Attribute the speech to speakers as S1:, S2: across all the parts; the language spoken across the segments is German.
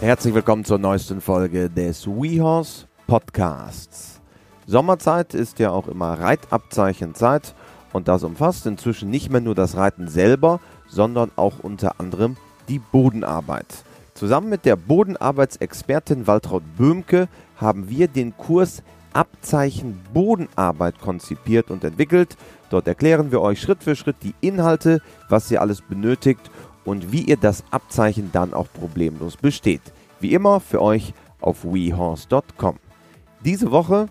S1: Herzlich willkommen zur neuesten Folge des WeHorse Podcasts. Sommerzeit ist ja auch immer Reitabzeichenzeit und das umfasst inzwischen nicht mehr nur das Reiten selber, sondern auch unter anderem die Bodenarbeit. Zusammen mit der Bodenarbeitsexpertin Waltraud Böhmke haben wir den Kurs Abzeichen Bodenarbeit konzipiert und entwickelt. Dort erklären wir euch Schritt für Schritt die Inhalte, was ihr alles benötigt und wie ihr das Abzeichen dann auch problemlos besteht. Wie immer für euch auf wehorse.com. Diese Woche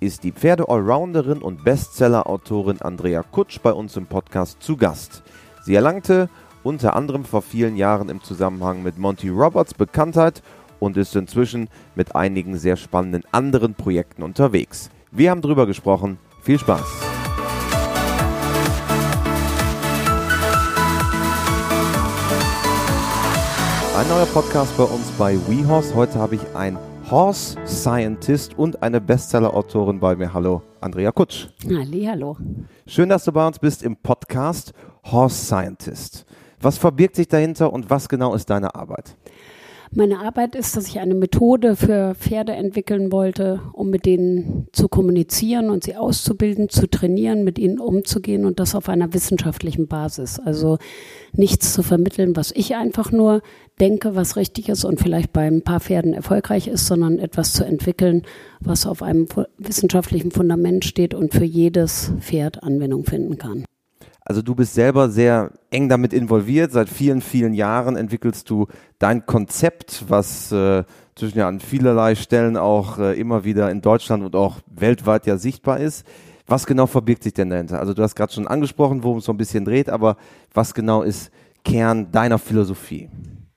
S1: ist die Pferde-Allrounderin und Bestseller-Autorin Andrea Kutsch bei uns im Podcast zu Gast. Sie erlangte unter anderem vor vielen Jahren im Zusammenhang mit Monty Roberts Bekanntheit und ist inzwischen mit einigen sehr spannenden anderen Projekten unterwegs. Wir haben drüber gesprochen. Viel Spaß! Ein neuer Podcast bei uns bei WeHorse. Heute habe ich einen Horse Scientist und eine Bestseller-Autorin bei mir. Hallo, Andrea Kutsch.
S2: Halli, hallo.
S1: Schön, dass du bei uns bist im Podcast Horse Scientist. Was verbirgt sich dahinter und was genau ist deine Arbeit?
S2: Meine Arbeit ist, dass ich eine Methode für Pferde entwickeln wollte, um mit denen zu kommunizieren und sie auszubilden, zu trainieren, mit ihnen umzugehen und das auf einer wissenschaftlichen Basis. Also nichts zu vermitteln, was ich einfach nur denke, was richtig ist und vielleicht bei ein paar Pferden erfolgreich ist, sondern etwas zu entwickeln, was auf einem wissenschaftlichen Fundament steht und für jedes Pferd Anwendung finden kann.
S1: Also du bist selber sehr eng damit involviert. Seit vielen, vielen Jahren entwickelst du dein Konzept, was äh, zwischen ja an vielerlei Stellen auch äh, immer wieder in Deutschland und auch weltweit ja sichtbar ist. Was genau verbirgt sich denn dahinter? Also du hast gerade schon angesprochen, worum es so ein bisschen dreht, aber was genau ist Kern deiner Philosophie?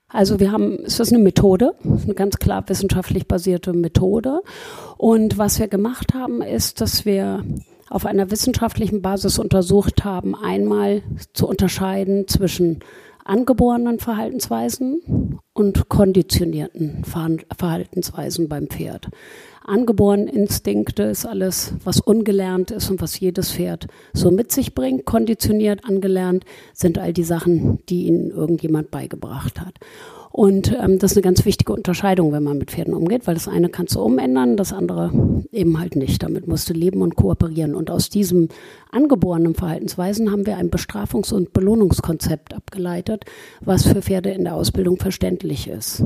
S2: Also wir haben, es ist eine Methode, eine ganz klar wissenschaftlich basierte Methode. Und was wir gemacht haben, ist, dass wir auf einer wissenschaftlichen Basis untersucht haben, einmal zu unterscheiden zwischen angeborenen Verhaltensweisen und konditionierten Verhaltensweisen beim Pferd. Angeborene Instinkte ist alles, was ungelernt ist und was jedes Pferd so mit sich bringt. Konditioniert, angelernt sind all die Sachen, die ihnen irgendjemand beigebracht hat. Und ähm, das ist eine ganz wichtige Unterscheidung, wenn man mit Pferden umgeht, weil das eine kannst du umändern, das andere eben halt nicht. Damit musst du leben und kooperieren. Und aus diesem angeborenen Verhaltensweisen haben wir ein Bestrafungs- und Belohnungskonzept abgeleitet, was für Pferde in der Ausbildung verständlich ist.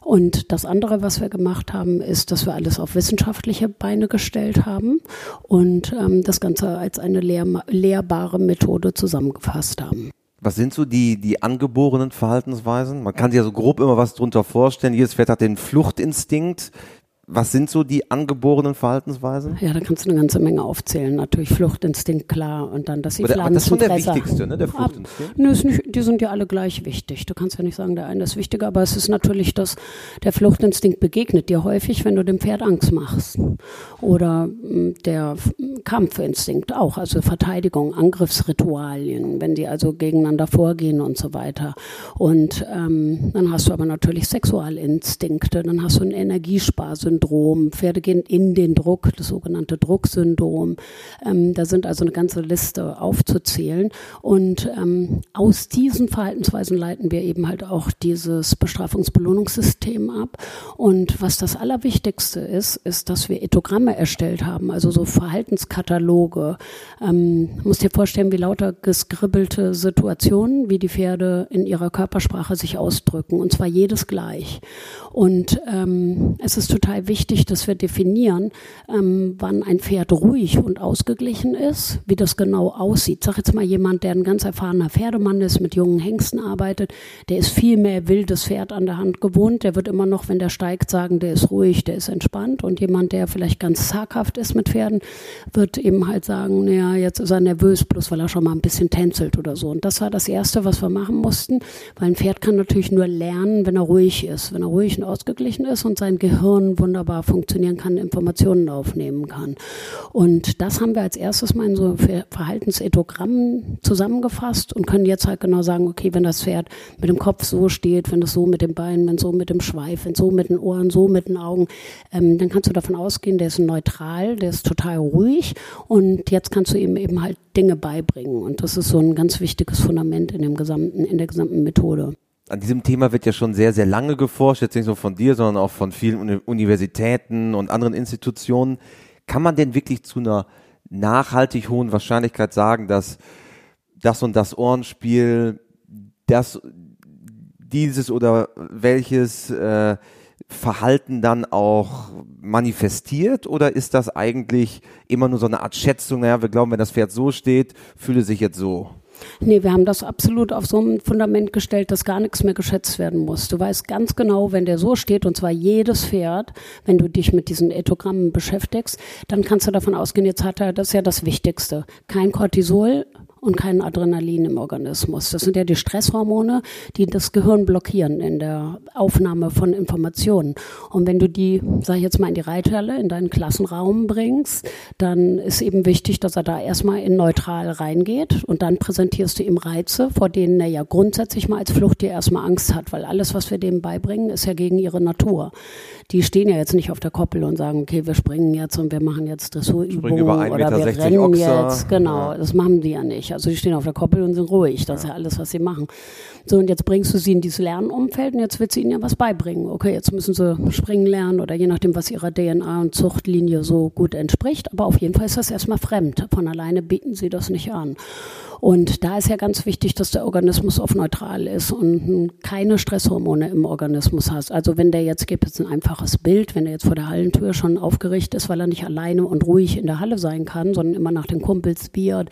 S2: Und das andere, was wir gemacht haben, ist, dass wir alles auf wissenschaftliche Beine gestellt haben und ähm, das Ganze als eine lehr lehrbare Methode zusammengefasst haben.
S1: Was sind so die, die angeborenen Verhaltensweisen? Man kann sich ja so grob immer was drunter vorstellen. Jedes Pferd hat den Fluchtinstinkt. Was sind so die angeborenen Verhaltensweisen?
S2: Ja, da kannst du eine ganze Menge aufzählen. Natürlich Fluchtinstinkt, klar. Und dann, dass sie Pflanzen
S1: Das ist schon der wichtigste, ne? Der Fluchtinstinkt.
S2: Nö, nicht, die sind ja alle gleich wichtig. Du kannst ja nicht sagen, der eine ist wichtiger, aber es ist natürlich, dass der Fluchtinstinkt begegnet dir häufig, wenn du dem Pferd Angst machst. Oder hm, der Kampfinstinkt auch, also Verteidigung, Angriffsritualien, wenn die also gegeneinander vorgehen und so weiter. Und ähm, dann hast du aber natürlich Sexualinstinkte, dann hast du ein Energiesparsystem Drucksyndrom, Pferde gehen in den Druck, das sogenannte Drucksyndrom. Ähm, da sind also eine ganze Liste aufzuzählen. Und ähm, aus diesen Verhaltensweisen leiten wir eben halt auch dieses Bestrafungs-Belohnungssystem ab. Und was das Allerwichtigste ist, ist, dass wir Ethogramme erstellt haben, also so Verhaltenskataloge. Ähm, musst dir vorstellen, wie lauter geskribbelte Situationen, wie die Pferde in ihrer Körpersprache sich ausdrücken. Und zwar jedes gleich. Und ähm, es ist total wichtig, dass wir definieren, ähm, wann ein Pferd ruhig und ausgeglichen ist, wie das genau aussieht. Sag jetzt mal jemand, der ein ganz erfahrener Pferdemann ist, mit jungen Hengsten arbeitet, der ist viel mehr wildes Pferd an der Hand gewohnt, der wird immer noch, wenn der steigt, sagen, der ist ruhig, der ist entspannt. Und jemand, der vielleicht ganz zaghaft ist mit Pferden, wird eben halt sagen, naja, jetzt ist er nervös, bloß weil er schon mal ein bisschen tänzelt oder so. Und das war das Erste, was wir machen mussten, weil ein Pferd kann natürlich nur lernen, wenn er ruhig ist, wenn er ruhig und ausgeglichen ist und sein Gehirn wunderbar funktionieren kann, Informationen aufnehmen kann. Und das haben wir als erstes mal in so Verhaltensetogrammen zusammengefasst und können jetzt halt genau sagen, okay, wenn das Pferd mit dem Kopf so steht, wenn es so mit den Beinen, wenn so mit dem Schweif, wenn so mit den Ohren, so mit den Augen, ähm, dann kannst du davon ausgehen, der ist neutral, der ist total ruhig und jetzt kannst du ihm eben halt Dinge beibringen. Und das ist so ein ganz wichtiges Fundament in dem gesamten, in der gesamten Methode.
S1: An diesem Thema wird ja schon sehr, sehr lange geforscht, jetzt nicht nur von dir, sondern auch von vielen Universitäten und anderen Institutionen. Kann man denn wirklich zu einer nachhaltig hohen Wahrscheinlichkeit sagen, dass das und das Ohrenspiel, das, dieses oder welches äh, Verhalten dann auch manifestiert oder ist das eigentlich immer nur so eine Art Schätzung, naja, wir glauben, wenn das Pferd so steht, fühle sich jetzt so?
S2: Nee, wir haben das absolut auf so ein Fundament gestellt, dass gar nichts mehr geschätzt werden muss. Du weißt ganz genau, wenn der so steht, und zwar jedes Pferd, wenn du dich mit diesen Ethogrammen beschäftigst, dann kannst du davon ausgehen, jetzt hat er, das ist ja das Wichtigste, kein Cortisol, und kein Adrenalin im Organismus. Das sind ja die Stresshormone, die das Gehirn blockieren in der Aufnahme von Informationen. Und wenn du die, sag ich jetzt mal, in die Reithalle, in deinen Klassenraum bringst, dann ist eben wichtig, dass er da erstmal in neutral reingeht und dann präsentierst du ihm Reize, vor denen er ja grundsätzlich mal als Fluchttier erstmal Angst hat, weil alles, was wir dem beibringen, ist ja gegen ihre Natur. Die stehen ja jetzt nicht auf der Koppel und sagen, okay, wir springen jetzt und wir machen jetzt Dressurübungen oder wir rennen Ochser. jetzt. Genau, ja. das machen die ja nicht. Also die stehen auf der Koppel und sind ruhig. Das ist ja alles, was sie machen. So, und jetzt bringst du sie in dieses Lernumfeld und jetzt wird sie ihnen ja was beibringen. Okay, jetzt müssen sie springen lernen oder je nachdem, was ihrer DNA und Zuchtlinie so gut entspricht. Aber auf jeden Fall ist das erstmal fremd. Von alleine bieten sie das nicht an. Und da ist ja ganz wichtig, dass der Organismus auf neutral ist und keine Stresshormone im Organismus hast. Also wenn der jetzt, gibt jetzt ein einfaches Bild, wenn der jetzt vor der Hallentür schon aufgerichtet ist, weil er nicht alleine und ruhig in der Halle sein kann, sondern immer nach den Kumpels biert,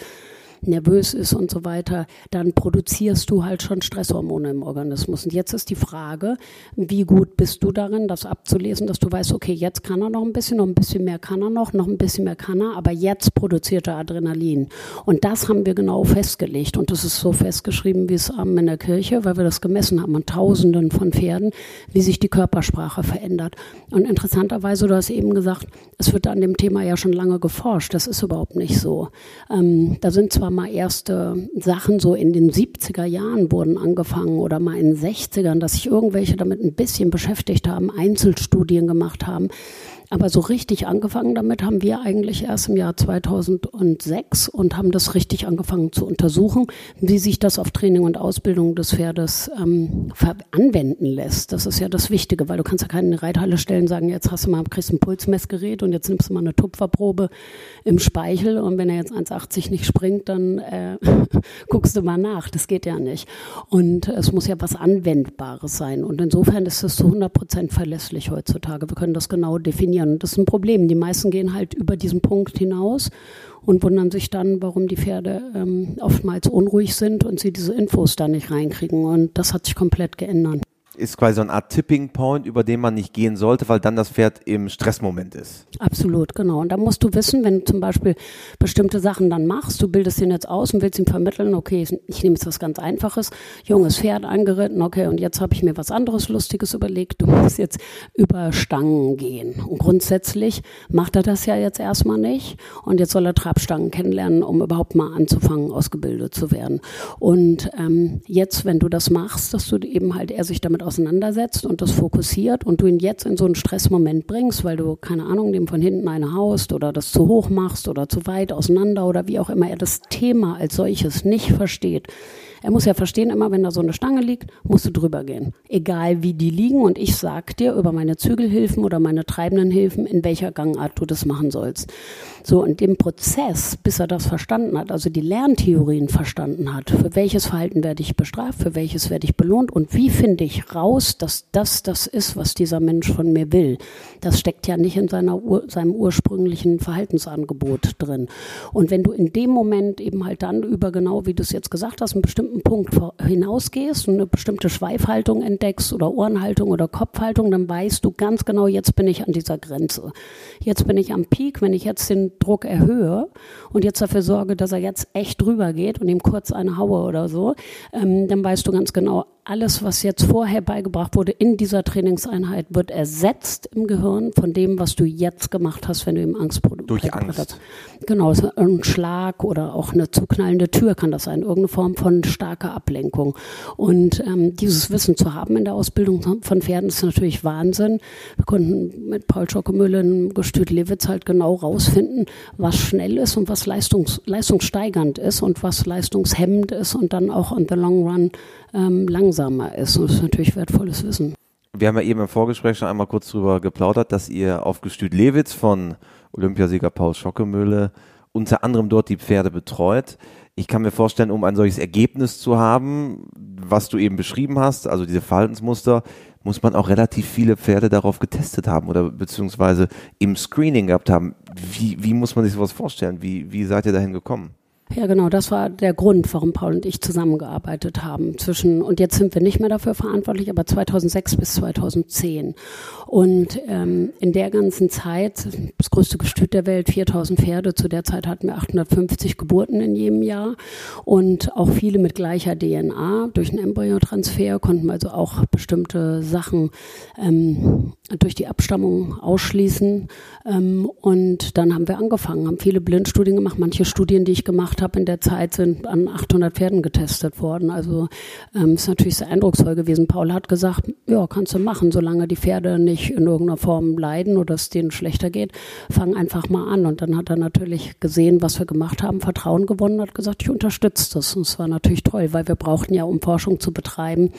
S2: nervös ist und so weiter, dann produzierst du halt schon Stresshormone im Organismus. Und jetzt ist die Frage, wie gut bist du darin, das abzulesen, dass du weißt, okay, jetzt kann er noch ein bisschen, noch ein bisschen mehr kann er noch, noch ein bisschen mehr kann er, aber jetzt produziert er Adrenalin. Und das haben wir genau festgelegt. Und das ist so festgeschrieben wie es Abend in der Kirche, weil wir das gemessen haben an Tausenden von Pferden, wie sich die Körpersprache verändert. Und interessanterweise, du hast eben gesagt, es wird an dem Thema ja schon lange geforscht. Das ist überhaupt nicht so. Ähm, da sind zwar mal erste Sachen so in den 70er Jahren wurden angefangen oder mal in den 60ern, dass sich irgendwelche damit ein bisschen beschäftigt haben, Einzelstudien gemacht haben. Aber so richtig angefangen damit haben wir eigentlich erst im Jahr 2006 und haben das richtig angefangen zu untersuchen, wie sich das auf Training und Ausbildung des Pferdes ähm, anwenden lässt. Das ist ja das Wichtige, weil du kannst ja keine Reithalle stellen, sagen, jetzt hast du mal, kriegst ein Pulsmessgerät und jetzt nimmst du mal eine Tupferprobe im Speichel und wenn er jetzt 1,80 nicht springt, dann äh, guckst du mal nach. Das geht ja nicht. Und es muss ja was Anwendbares sein. Und insofern ist es zu 100 Prozent verlässlich heutzutage. Wir können das genau definieren funktionieren. Das ist ein Problem. Die meisten gehen halt über diesen Punkt hinaus und wundern sich dann, warum die Pferde ähm, oftmals unruhig sind und sie diese Infos da nicht reinkriegen. Und das hat sich komplett geändert
S1: ist quasi so eine Art Tipping Point, über den man nicht gehen sollte, weil dann das Pferd im Stressmoment ist.
S2: Absolut, genau. Und da musst du wissen, wenn du zum Beispiel bestimmte Sachen dann machst, du bildest ihn jetzt aus und willst ihm vermitteln, okay, ich nehme jetzt was ganz Einfaches, junges Pferd angeritten, okay, und jetzt habe ich mir was anderes Lustiges überlegt, du musst jetzt über Stangen gehen. Und grundsätzlich macht er das ja jetzt erstmal nicht und jetzt soll er Trabstangen kennenlernen, um überhaupt mal anzufangen, ausgebildet zu werden. Und ähm, jetzt, wenn du das machst, dass du eben halt er sich damit auseinandersetzt und das fokussiert und du ihn jetzt in so einen Stressmoment bringst, weil du, keine Ahnung, dem von hinten eine haust oder das zu hoch machst oder zu weit auseinander oder wie auch immer er das Thema als solches nicht versteht, er muss ja verstehen, immer wenn da so eine Stange liegt, musst du drüber gehen. Egal wie die liegen und ich sag dir über meine Zügelhilfen oder meine treibenden Hilfen, in welcher Gangart du das machen sollst. So, in dem Prozess, bis er das verstanden hat, also die Lerntheorien verstanden hat, für welches Verhalten werde ich bestraft, für welches werde ich belohnt und wie finde ich raus, dass das das ist, was dieser Mensch von mir will. Das steckt ja nicht in seiner, seinem ursprünglichen Verhaltensangebot drin. Und wenn du in dem Moment eben halt dann über genau, wie du es jetzt gesagt hast, einen bestimmten bestimmten Punkt hinausgehst und eine bestimmte Schweifhaltung entdeckst oder Ohrenhaltung oder Kopfhaltung, dann weißt du ganz genau, jetzt bin ich an dieser Grenze. Jetzt bin ich am Peak, wenn ich jetzt den Druck erhöhe und jetzt dafür sorge, dass er jetzt echt drüber geht und ihm kurz eine haue oder so, ähm, dann weißt du ganz genau, alles, was jetzt vorher beigebracht wurde in dieser Trainingseinheit, wird ersetzt im Gehirn von dem, was du jetzt gemacht hast, wenn du ihm Angst
S1: Durch Angst. Hast.
S2: Genau, ein Schlag oder auch eine zuknallende Tür kann das sein, irgendeine Form von starker Ablenkung. Und ähm, dieses Wissen zu haben in der Ausbildung von Pferden ist natürlich Wahnsinn. Wir konnten mit Paul Schockemühle Gestüt Lewitz halt genau rausfinden, was schnell ist und was leistungs leistungssteigernd ist und was leistungshemmend ist und dann auch on the long run ähm, langsam langsamer ist. Und das ist natürlich wertvolles Wissen.
S1: Wir haben ja eben im Vorgespräch schon einmal kurz drüber geplaudert, dass ihr auf Gestüt Lewitz von Olympiasieger Paul Schockemöhle unter anderem dort die Pferde betreut. Ich kann mir vorstellen, um ein solches Ergebnis zu haben, was du eben beschrieben hast, also diese Verhaltensmuster, muss man auch relativ viele Pferde darauf getestet haben oder beziehungsweise im Screening gehabt haben. Wie, wie muss man sich sowas vorstellen? Wie, wie seid ihr dahin gekommen?
S2: Ja, genau, das war der Grund, warum Paul und ich zusammengearbeitet haben. Zwischen, und jetzt sind wir nicht mehr dafür verantwortlich, aber 2006 bis 2010. Und ähm, in der ganzen Zeit, das größte Gestüt der Welt, 4000 Pferde, zu der Zeit hatten wir 850 Geburten in jedem Jahr und auch viele mit gleicher DNA. Durch einen Embryotransfer konnten wir also auch bestimmte Sachen ähm, durch die Abstammung ausschließen. Ähm, und dann haben wir angefangen, haben viele Blindstudien gemacht. Manche Studien, die ich gemacht habe in der Zeit, sind an 800 Pferden getestet worden. Also ähm, ist natürlich sehr eindrucksvoll gewesen. Paul hat gesagt, ja, kannst du machen, solange die Pferde nicht in irgendeiner Form leiden oder es denen schlechter geht, fang einfach mal an. Und dann hat er natürlich gesehen, was wir gemacht haben, Vertrauen gewonnen, hat gesagt, ich unterstütze das. Und es war natürlich toll, weil wir brauchten ja, um Forschung zu betreiben,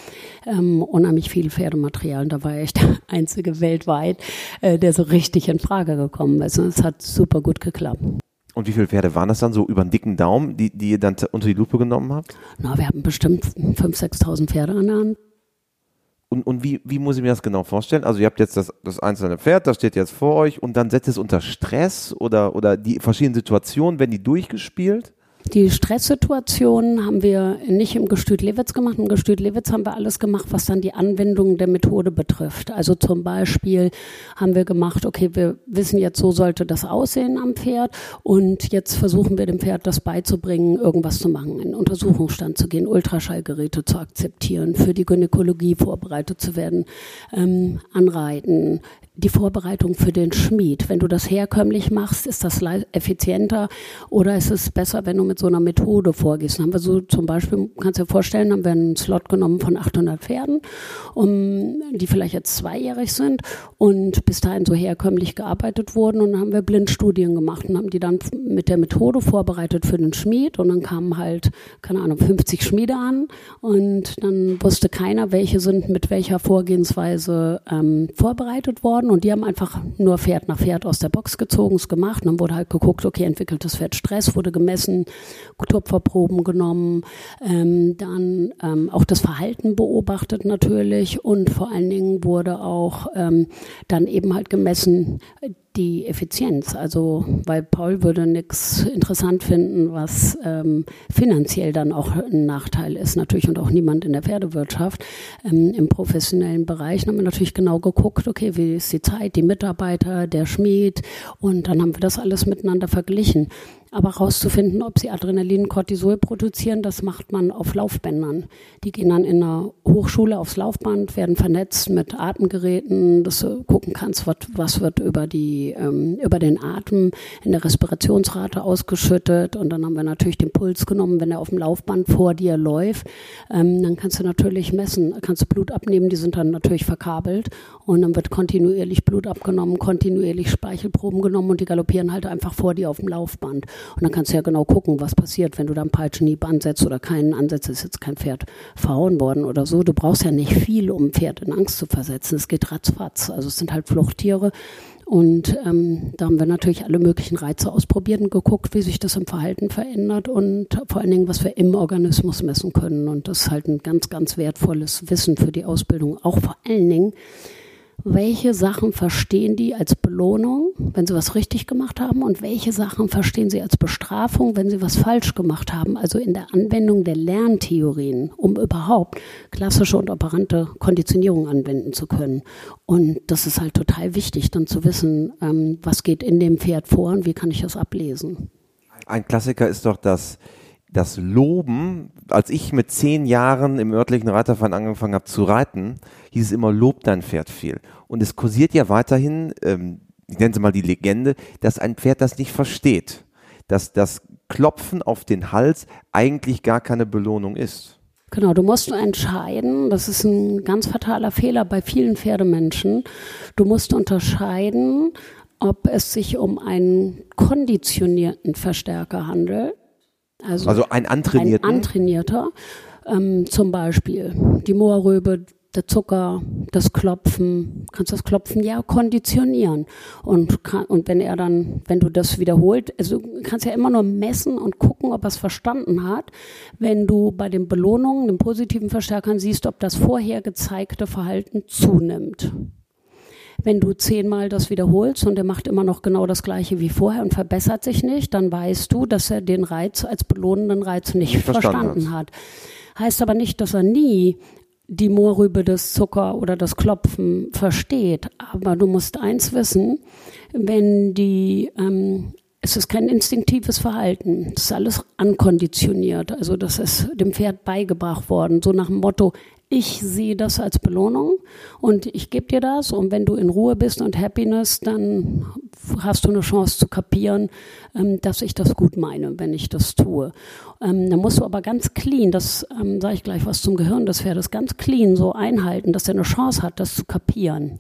S2: ähm, unheimlich viel Pferdematerial. Und da war ich der einzige weltweit, äh, der so richtig in Frage gekommen ist. Und es hat super gut geklappt.
S1: Und wie viele Pferde waren das dann so über einen dicken Daumen, die, die ihr dann unter die Lupe genommen habt?
S2: Na, wir hatten bestimmt 5.000, 6.000 Pferde an der Hand.
S1: Und, und wie, wie muss ich mir das genau vorstellen? Also ihr habt jetzt das, das einzelne Pferd, das steht jetzt vor euch und dann setzt es unter Stress oder, oder die verschiedenen Situationen, werden die durchgespielt?
S2: Die Stresssituationen haben wir nicht im Gestüt Lewitz gemacht. Im Gestüt Lewitz haben wir alles gemacht, was dann die Anwendung der Methode betrifft. Also zum Beispiel haben wir gemacht, okay, wir wissen jetzt, so sollte das aussehen am Pferd und jetzt versuchen wir dem Pferd das beizubringen, irgendwas zu machen, in Untersuchungsstand zu gehen, Ultraschallgeräte zu akzeptieren, für die Gynäkologie vorbereitet zu werden, ähm, anreiten, die Vorbereitung für den Schmied. Wenn du das herkömmlich machst, ist das effizienter oder ist es besser, wenn du mit so einer Methode vorgehst? Dann haben wir so zum Beispiel, kannst du dir vorstellen, haben wir einen Slot genommen von 800 Pferden, um, die vielleicht jetzt zweijährig sind und bis dahin so herkömmlich gearbeitet wurden und dann haben wir Blindstudien gemacht und haben die dann mit der Methode vorbereitet für den Schmied und dann kamen halt, keine Ahnung, 50 Schmiede an und dann wusste keiner, welche sind mit welcher Vorgehensweise ähm, vorbereitet worden worden und die haben einfach nur Pferd nach Pferd aus der Box gezogen, es gemacht und dann wurde halt geguckt, okay, entwickelt das Pferd Stress, wurde gemessen, Tupferproben genommen, ähm, dann ähm, auch das Verhalten beobachtet natürlich und vor allen Dingen wurde auch ähm, dann eben halt gemessen, die Effizienz. Also, weil Paul würde nichts interessant finden, was ähm, finanziell dann auch ein Nachteil ist, natürlich und auch niemand in der Pferdewirtschaft. Ähm, Im professionellen Bereich haben wir natürlich genau geguckt, okay, wie ist die Zeit, die Mitarbeiter, der Schmied und dann haben wir das alles miteinander verglichen. Aber herauszufinden, ob sie Adrenalin, Cortisol produzieren, das macht man auf Laufbändern. Die gehen dann in einer Hochschule aufs Laufband, werden vernetzt mit Atemgeräten, dass du gucken kannst, was, was wird über, die, ähm, über den Atem in der Respirationsrate ausgeschüttet. Und dann haben wir natürlich den Puls genommen, wenn er auf dem Laufband vor dir läuft. Ähm, dann kannst du natürlich messen, kannst du Blut abnehmen, die sind dann natürlich verkabelt. Und dann wird kontinuierlich Blut abgenommen, kontinuierlich Speichelproben genommen und die galoppieren halt einfach vor dir auf dem Laufband. Und dann kannst du ja genau gucken, was passiert, wenn du da einen Peitschenhieb ansetzt oder keinen ansetzt. Ist jetzt kein Pferd verhauen worden oder so. Du brauchst ja nicht viel, um ein Pferd in Angst zu versetzen. Es geht ratzfatz. Also es sind halt Fluchttiere. Und ähm, da haben wir natürlich alle möglichen Reize ausprobiert und geguckt, wie sich das im Verhalten verändert und vor allen Dingen, was wir im Organismus messen können. Und das ist halt ein ganz, ganz wertvolles Wissen für die Ausbildung. Auch vor allen Dingen, welche Sachen verstehen die als Belohnung, wenn sie was richtig gemacht haben und welche Sachen verstehen sie als Bestrafung, wenn sie was falsch gemacht haben, also in der Anwendung der Lerntheorien, um überhaupt klassische und operante Konditionierung anwenden zu können. Und das ist halt total wichtig, dann zu wissen, ähm, was geht in dem Pferd vor und wie kann ich das ablesen.
S1: Ein Klassiker ist doch das das Loben, als ich mit zehn Jahren im örtlichen Reiterverein angefangen habe zu reiten, hieß es immer, lob dein Pferd viel. Und es kursiert ja weiterhin, ähm, ich nenne es mal die Legende, dass ein Pferd das nicht versteht. Dass das Klopfen auf den Hals eigentlich gar keine Belohnung ist.
S2: Genau, du musst entscheiden, das ist ein ganz fataler Fehler bei vielen Pferdemenschen. Du musst unterscheiden, ob es sich um einen konditionierten Verstärker handelt
S1: also, also ein antrainierter.
S2: Ein antrainierter. Ähm, zum Beispiel die Moorrübe, der Zucker, das Klopfen, kannst das Klopfen ja konditionieren. Und, kann, und wenn er dann, wenn du das wiederholt, also kannst ja immer nur messen und gucken, ob er es verstanden hat. Wenn du bei den Belohnungen, den positiven Verstärkern siehst, ob das vorher gezeigte Verhalten zunimmt. Wenn du zehnmal das wiederholst und er macht immer noch genau das Gleiche wie vorher und verbessert sich nicht, dann weißt du, dass er den Reiz als belohnenden Reiz nicht verstanden, verstanden hat. Heißt aber nicht, dass er nie die Moorrübe des Zucker oder das Klopfen versteht. Aber du musst eins wissen, wenn die, ähm, es ist kein instinktives Verhalten, es ist alles ankonditioniert. Also das ist dem Pferd beigebracht worden, so nach dem Motto, ich sehe das als Belohnung und ich gebe dir das und wenn du in Ruhe bist und Happiness, dann hast du eine Chance zu kapieren, ähm, dass ich das gut meine, wenn ich das tue. Ähm, dann musst du aber ganz clean, das ähm, sage ich gleich was zum Gehirn des Pferdes, ganz clean so einhalten, dass er eine Chance hat, das zu kapieren.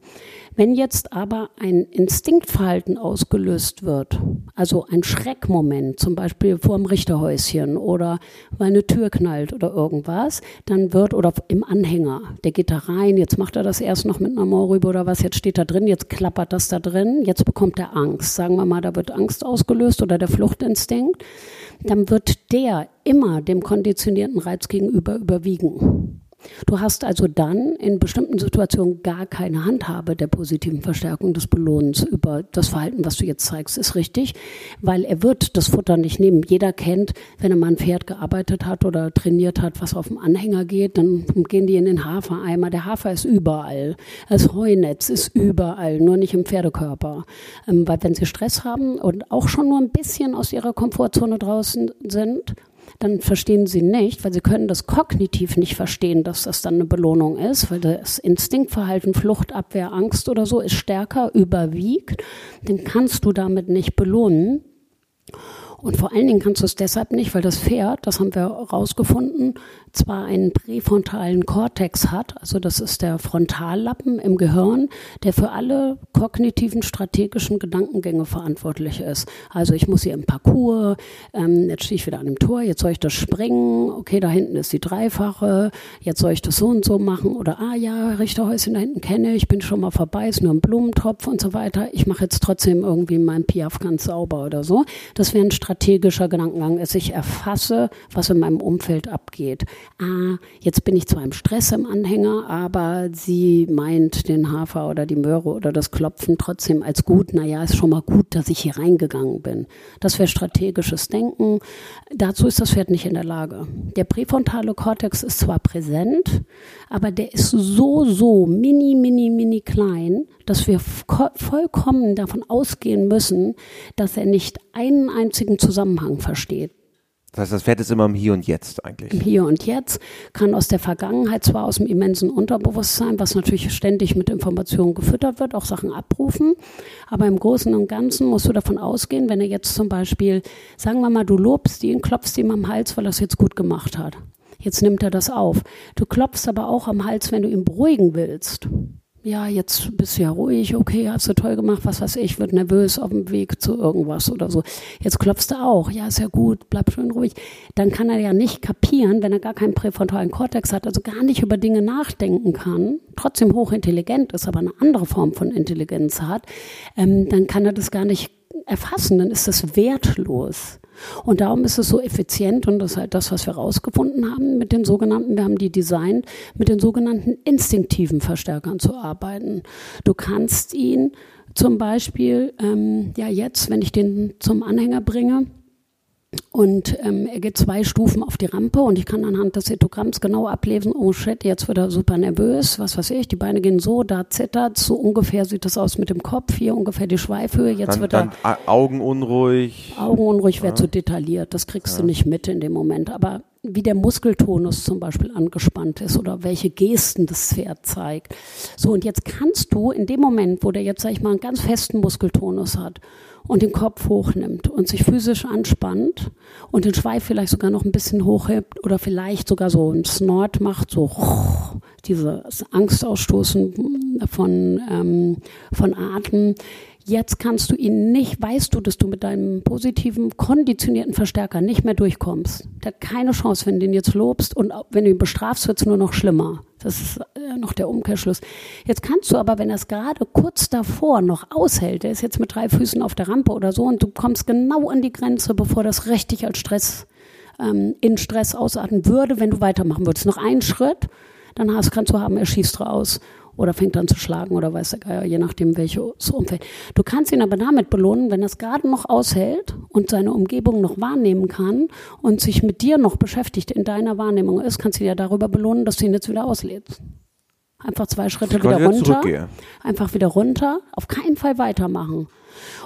S2: Wenn jetzt aber ein Instinktverhalten ausgelöst wird, also ein Schreckmoment, zum Beispiel vor dem Richterhäuschen oder weil eine Tür knallt oder irgendwas, dann wird, oder im Anhänger, der geht da rein, jetzt macht er das erst noch mit einer Moorrübe oder was, jetzt steht da drin, jetzt klappert das da drin, jetzt bekommt er Angst. Sagen wir mal, da wird Angst ausgelöst oder der Fluchtinstinkt, dann wird der immer dem konditionierten Reiz gegenüber überwiegen. Du hast also dann in bestimmten Situationen gar keine Handhabe der positiven Verstärkung des Belohnens über das Verhalten, was du jetzt zeigst, ist richtig, weil er wird das Futter nicht nehmen. Jeder kennt, wenn er mal ein Pferd gearbeitet hat oder trainiert hat, was auf dem Anhänger geht, dann gehen die in den Hafereimer. Der Hafer ist überall. Das Heunetz ist überall, nur nicht im Pferdekörper. Ähm, weil wenn sie Stress haben und auch schon nur ein bisschen aus ihrer Komfortzone draußen sind, dann verstehen sie nicht, weil sie können das kognitiv nicht verstehen, dass das dann eine Belohnung ist, weil das Instinktverhalten, Flucht, Abwehr, Angst oder so ist stärker überwiegt, dann kannst du damit nicht belohnen. Und vor allen Dingen kannst du es deshalb nicht, weil das Pferd, das haben wir herausgefunden, zwar einen präfrontalen Kortex hat, also das ist der Frontallappen im Gehirn, der für alle kognitiven strategischen Gedankengänge verantwortlich ist. Also ich muss hier im Parcours, ähm, jetzt stehe ich wieder an dem Tor, jetzt soll ich das springen, okay, da hinten ist die Dreifache, jetzt soll ich das so und so machen oder ah ja, Richterhäuschen da hinten kenne ich, bin schon mal vorbei, ist nur ein Blumentopf und so weiter. Ich mache jetzt trotzdem irgendwie meinen Piaf ganz sauber oder so. Das wäre ein strategischer Gedankengang, ist ich erfasse, was in meinem Umfeld abgeht ah, jetzt bin ich zwar im Stress im Anhänger, aber sie meint den Hafer oder die Möhre oder das Klopfen trotzdem als gut. Naja, ist schon mal gut, dass ich hier reingegangen bin. Das wäre strategisches Denken. Dazu ist das Pferd nicht in der Lage. Der präfrontale Kortex ist zwar präsent, aber der ist so, so mini, mini, mini klein, dass wir vollkommen davon ausgehen müssen, dass er nicht einen einzigen Zusammenhang versteht.
S1: Das heißt, das Pferd ist immer im Hier und Jetzt eigentlich.
S2: Im Hier und Jetzt kann aus der Vergangenheit, zwar aus dem immensen Unterbewusstsein, was natürlich ständig mit Informationen gefüttert wird, auch Sachen abrufen. Aber im Großen und Ganzen musst du davon ausgehen, wenn er jetzt zum Beispiel, sagen wir mal, du lobst ihn, klopfst ihm am Hals, weil er es jetzt gut gemacht hat. Jetzt nimmt er das auf. Du klopfst aber auch am Hals, wenn du ihn beruhigen willst ja, jetzt bist du ja ruhig, okay, hast du toll gemacht, was weiß ich, wird nervös auf dem Weg zu irgendwas oder so. Jetzt klopfst du auch, ja, ist ja gut, bleib schön ruhig. Dann kann er ja nicht kapieren, wenn er gar keinen präfrontalen Kortex hat, also gar nicht über Dinge nachdenken kann, trotzdem hochintelligent ist, aber eine andere Form von Intelligenz hat, ähm, dann kann er das gar nicht erfassen, dann ist das wertlos. Und darum ist es so effizient und das ist halt das, was wir herausgefunden haben mit den sogenannten, wir haben die designt, mit den sogenannten instinktiven Verstärkern zu arbeiten. Du kannst ihn zum Beispiel, ähm, ja jetzt, wenn ich den zum Anhänger bringe, und ähm, er geht zwei Stufen auf die Rampe und ich kann anhand des Zetogramms genau ablesen, oh shit, jetzt wird er super nervös, was weiß ich, die Beine gehen so, da zittert, so ungefähr sieht das aus mit dem Kopf, hier ungefähr die Schweifhöhe, jetzt
S1: dann,
S2: wird
S1: dann er... Augen unruhig.
S2: Augen unruhig wäre ja. zu detailliert, das kriegst ja. du nicht mit in dem Moment, aber wie der Muskeltonus zum Beispiel angespannt ist oder welche Gesten das Pferd zeigt. So, und jetzt kannst du in dem Moment, wo der jetzt, sag ich mal, einen ganz festen Muskeltonus hat und den Kopf hochnimmt und sich physisch anspannt und den Schweif vielleicht sogar noch ein bisschen hochhebt oder vielleicht sogar so ein Snort macht, so dieses Angstausstoßen von, ähm, von Atem. Jetzt kannst du ihn nicht, weißt du, dass du mit deinem positiven, konditionierten Verstärker nicht mehr durchkommst. Der hat keine Chance, wenn du ihn jetzt lobst und wenn du ihn bestrafst, wird es nur noch schlimmer. Das ist äh, noch der Umkehrschluss. Jetzt kannst du aber, wenn er es gerade kurz davor noch aushält, der ist jetzt mit drei Füßen auf der Rampe oder so und du kommst genau an die Grenze, bevor das richtig als Stress, ähm, in Stress ausarten würde, wenn du weitermachen würdest. Noch einen Schritt, dann hast, kannst du haben, er schießt raus oder fängt an zu schlagen oder weiß der Geier, je nachdem welches Umfeld. Du kannst ihn aber damit belohnen, wenn er es gerade noch aushält und seine Umgebung noch wahrnehmen kann und sich mit dir noch beschäftigt in deiner Wahrnehmung ist, kannst du ihn ja darüber belohnen, dass du ihn jetzt wieder auslädst. Einfach zwei Schritte wieder runter. Einfach wieder runter. Auf keinen Fall weitermachen.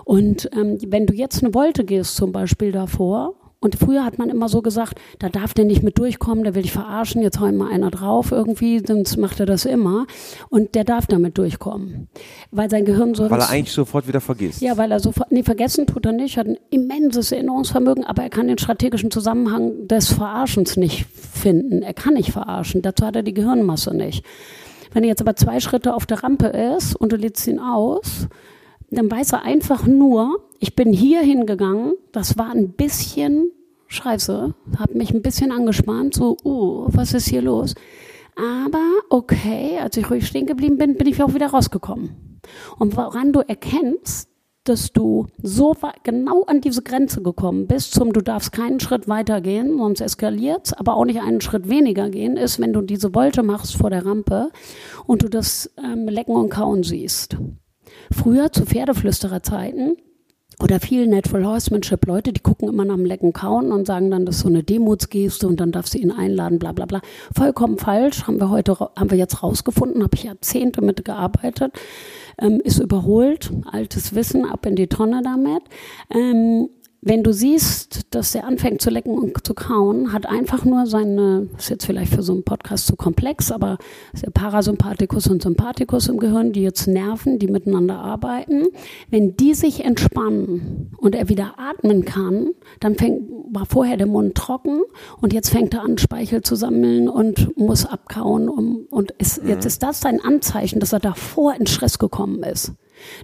S2: Und ähm, wenn du jetzt eine Wolte gehst, zum Beispiel davor, und früher hat man immer so gesagt, da darf der nicht mit durchkommen, der will dich verarschen, jetzt hau ihm mal einer drauf irgendwie, sonst macht er das immer. Und der darf damit durchkommen. Weil sein Gehirn so.
S1: Weil er eigentlich sofort wieder vergisst.
S2: Ja, weil er sofort, nee, vergessen tut er nicht, hat ein immenses Erinnerungsvermögen, aber er kann den strategischen Zusammenhang des Verarschens nicht finden. Er kann nicht verarschen, dazu hat er die Gehirnmasse nicht. Wenn er jetzt aber zwei Schritte auf der Rampe ist und du lädst ihn aus, dann weiß er einfach nur, ich bin hier hingegangen, das war ein bisschen scheiße, habe mich ein bisschen angespannt, so, uh, was ist hier los? Aber okay, als ich ruhig stehen geblieben bin, bin ich auch wieder rausgekommen. Und woran du erkennst, dass du so genau an diese Grenze gekommen bist, zum du darfst keinen Schritt weiter gehen, sonst eskaliert's, aber auch nicht einen Schritt weniger gehen, ist, wenn du diese Wolte machst vor der Rampe und du das ähm, Lecken und Kauen siehst. Früher zu Pferdeflüstererzeiten oder viel Natural Horsemanship Leute, die gucken immer nach dem Lecken kauen und sagen dann, das ist so eine Demutsgeste und dann darfst du ihn einladen, bla bla bla. Vollkommen falsch, haben wir heute, haben wir jetzt rausgefunden, habe ich Jahrzehnte mit gearbeitet, ähm, ist überholt, altes Wissen, ab in die Tonne damit. Ähm, wenn du siehst, dass er anfängt zu lecken und zu kauen, hat einfach nur seine, ist jetzt vielleicht für so einen Podcast zu komplex, aber der Parasympathikus und Sympathikus im Gehirn, die jetzt nerven, die miteinander arbeiten. Wenn die sich entspannen und er wieder atmen kann, dann fängt, war vorher der Mund trocken und jetzt fängt er an, Speichel zu sammeln und muss abkauen. Um, und ist, jetzt ist das ein Anzeichen, dass er davor in Stress gekommen ist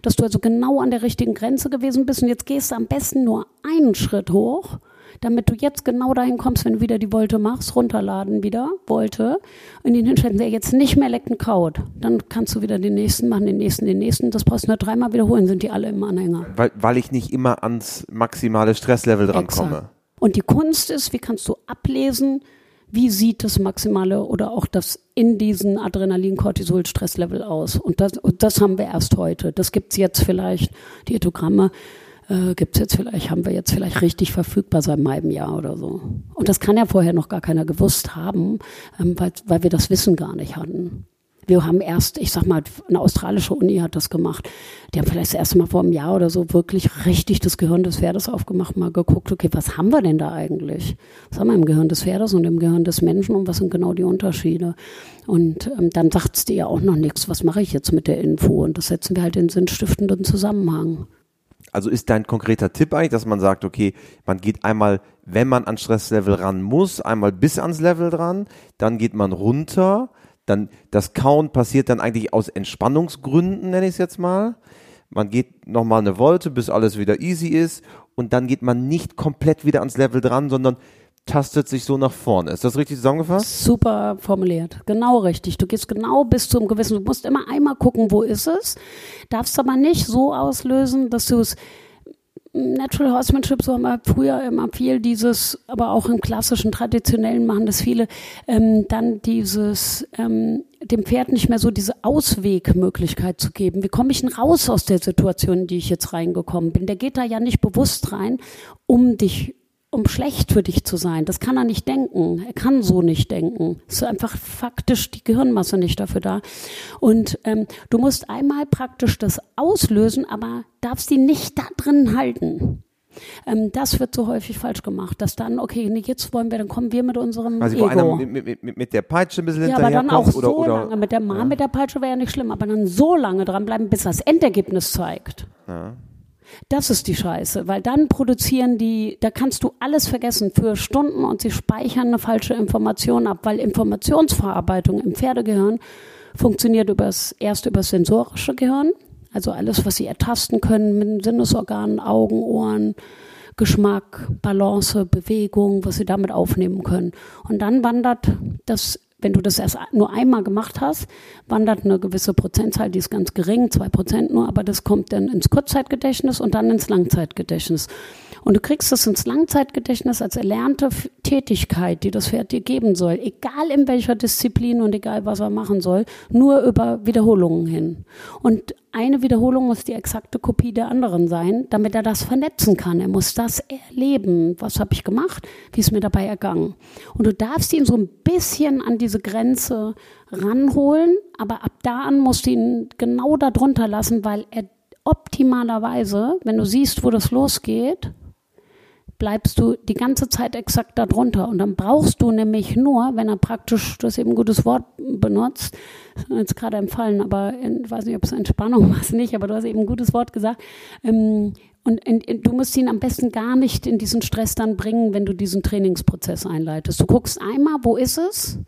S2: dass du also genau an der richtigen Grenze gewesen bist und jetzt gehst du am besten nur einen Schritt hoch, damit du jetzt genau dahin kommst, wenn du wieder die Wolte machst, runterladen wieder, Wolte, und den hinstellen, der jetzt nicht mehr lecken kaut. Dann kannst du wieder den nächsten machen, den nächsten, den nächsten. Das brauchst du nur dreimal wiederholen, sind die alle im Anhänger.
S1: Weil, weil ich nicht immer ans maximale Stresslevel drankomme.
S2: Und die Kunst ist, wie kannst du ablesen, wie sieht das maximale oder auch das in diesen Adrenalin-Cortisol-Stresslevel aus? Und das, und das haben wir erst heute. Das gibt's jetzt vielleicht, die Ethogramme äh, gibt's jetzt vielleicht, haben wir jetzt vielleicht richtig verfügbar seit einem halben Jahr oder so. Und das kann ja vorher noch gar keiner gewusst haben, ähm, weil, weil wir das Wissen gar nicht hatten. Wir haben erst, ich sag mal, eine australische Uni hat das gemacht. Die haben vielleicht das erste Mal vor einem Jahr oder so wirklich richtig das Gehirn des Pferdes aufgemacht, mal geguckt, okay, was haben wir denn da eigentlich? Was haben wir im Gehirn des Pferdes und im Gehirn des Menschen und was sind genau die Unterschiede? Und ähm, dann sagt es dir ja auch noch nichts, was mache ich jetzt mit der Info? Und das setzen wir halt in sinnstiftenden Zusammenhang.
S1: Also ist dein konkreter Tipp eigentlich, dass man sagt, okay, man geht einmal, wenn man an Stresslevel ran muss, einmal bis ans Level dran, dann geht man runter, dann das Kauen passiert dann eigentlich aus Entspannungsgründen, nenne ich es jetzt mal. Man geht nochmal eine Wolte, bis alles wieder easy ist und dann geht man nicht komplett wieder ans Level dran, sondern tastet sich so nach vorne. Ist das richtig zusammengefasst?
S2: Super formuliert. Genau richtig. Du gehst genau bis zum gewissen. Du musst immer einmal gucken, wo ist es. Darfst aber nicht so auslösen, dass du es Natural Horsemanship, so haben wir früher immer viel dieses, aber auch im klassischen, traditionellen machen das viele, ähm, dann dieses, ähm, dem Pferd nicht mehr so diese Auswegmöglichkeit zu geben. Wie komme ich denn raus aus der Situation, in die ich jetzt reingekommen bin? Der geht da ja nicht bewusst rein, um dich um schlecht für dich zu sein. Das kann er nicht denken. Er kann so nicht denken. Es ist einfach faktisch die Gehirnmasse nicht dafür da. Und ähm, du musst einmal praktisch das auslösen, aber darfst die nicht da drin halten. Ähm, das wird so häufig falsch gemacht, dass dann, okay, nee, jetzt wollen wir, dann kommen wir mit unserem
S1: also
S2: Ego.
S1: Einer mit, mit, mit, der Peitsche ein bisschen
S2: Ja, aber dann auch
S1: oder,
S2: so
S1: oder,
S2: lange, mit der Mama ja. mit der Peitsche wäre ja nicht schlimm, aber dann so lange dranbleiben, bis das Endergebnis zeigt. Ja. Das ist die Scheiße, weil dann produzieren die, da kannst du alles vergessen für Stunden und sie speichern eine falsche Information ab, weil Informationsverarbeitung im Pferdegehirn funktioniert übers, erst übers sensorische Gehirn, Also alles, was sie ertasten können mit den Sinnesorganen, Augen, Ohren, Geschmack, Balance, Bewegung, was sie damit aufnehmen können. Und dann wandert das wenn du das erst nur einmal gemacht hast, wandert eine gewisse Prozentzahl, die ist ganz gering, zwei Prozent nur, aber das kommt dann ins Kurzzeitgedächtnis und dann ins Langzeitgedächtnis. Und du kriegst es ins Langzeitgedächtnis als erlernte Tätigkeit, die das Pferd dir geben soll, egal in welcher Disziplin und egal was er machen soll, nur über Wiederholungen hin. Und eine Wiederholung muss die exakte Kopie der anderen sein, damit er das vernetzen kann. Er muss das erleben. Was habe ich gemacht? Wie ist mir dabei ergangen? Und du darfst ihn so ein bisschen an diese Grenze ranholen, aber ab da an musst du ihn genau darunter lassen, weil er optimalerweise, wenn du siehst, wo das losgeht, bleibst du die ganze Zeit exakt darunter. Und dann brauchst du nämlich nur, wenn er praktisch das eben gutes Wort benutzt, jetzt gerade empfallen, aber ich weiß nicht, ob es Entspannung war, nicht, aber du hast eben ein gutes Wort gesagt. Ähm, und in, in, du musst ihn am besten gar nicht in diesen Stress dann bringen, wenn du diesen Trainingsprozess einleitest. Du guckst einmal, wo ist es?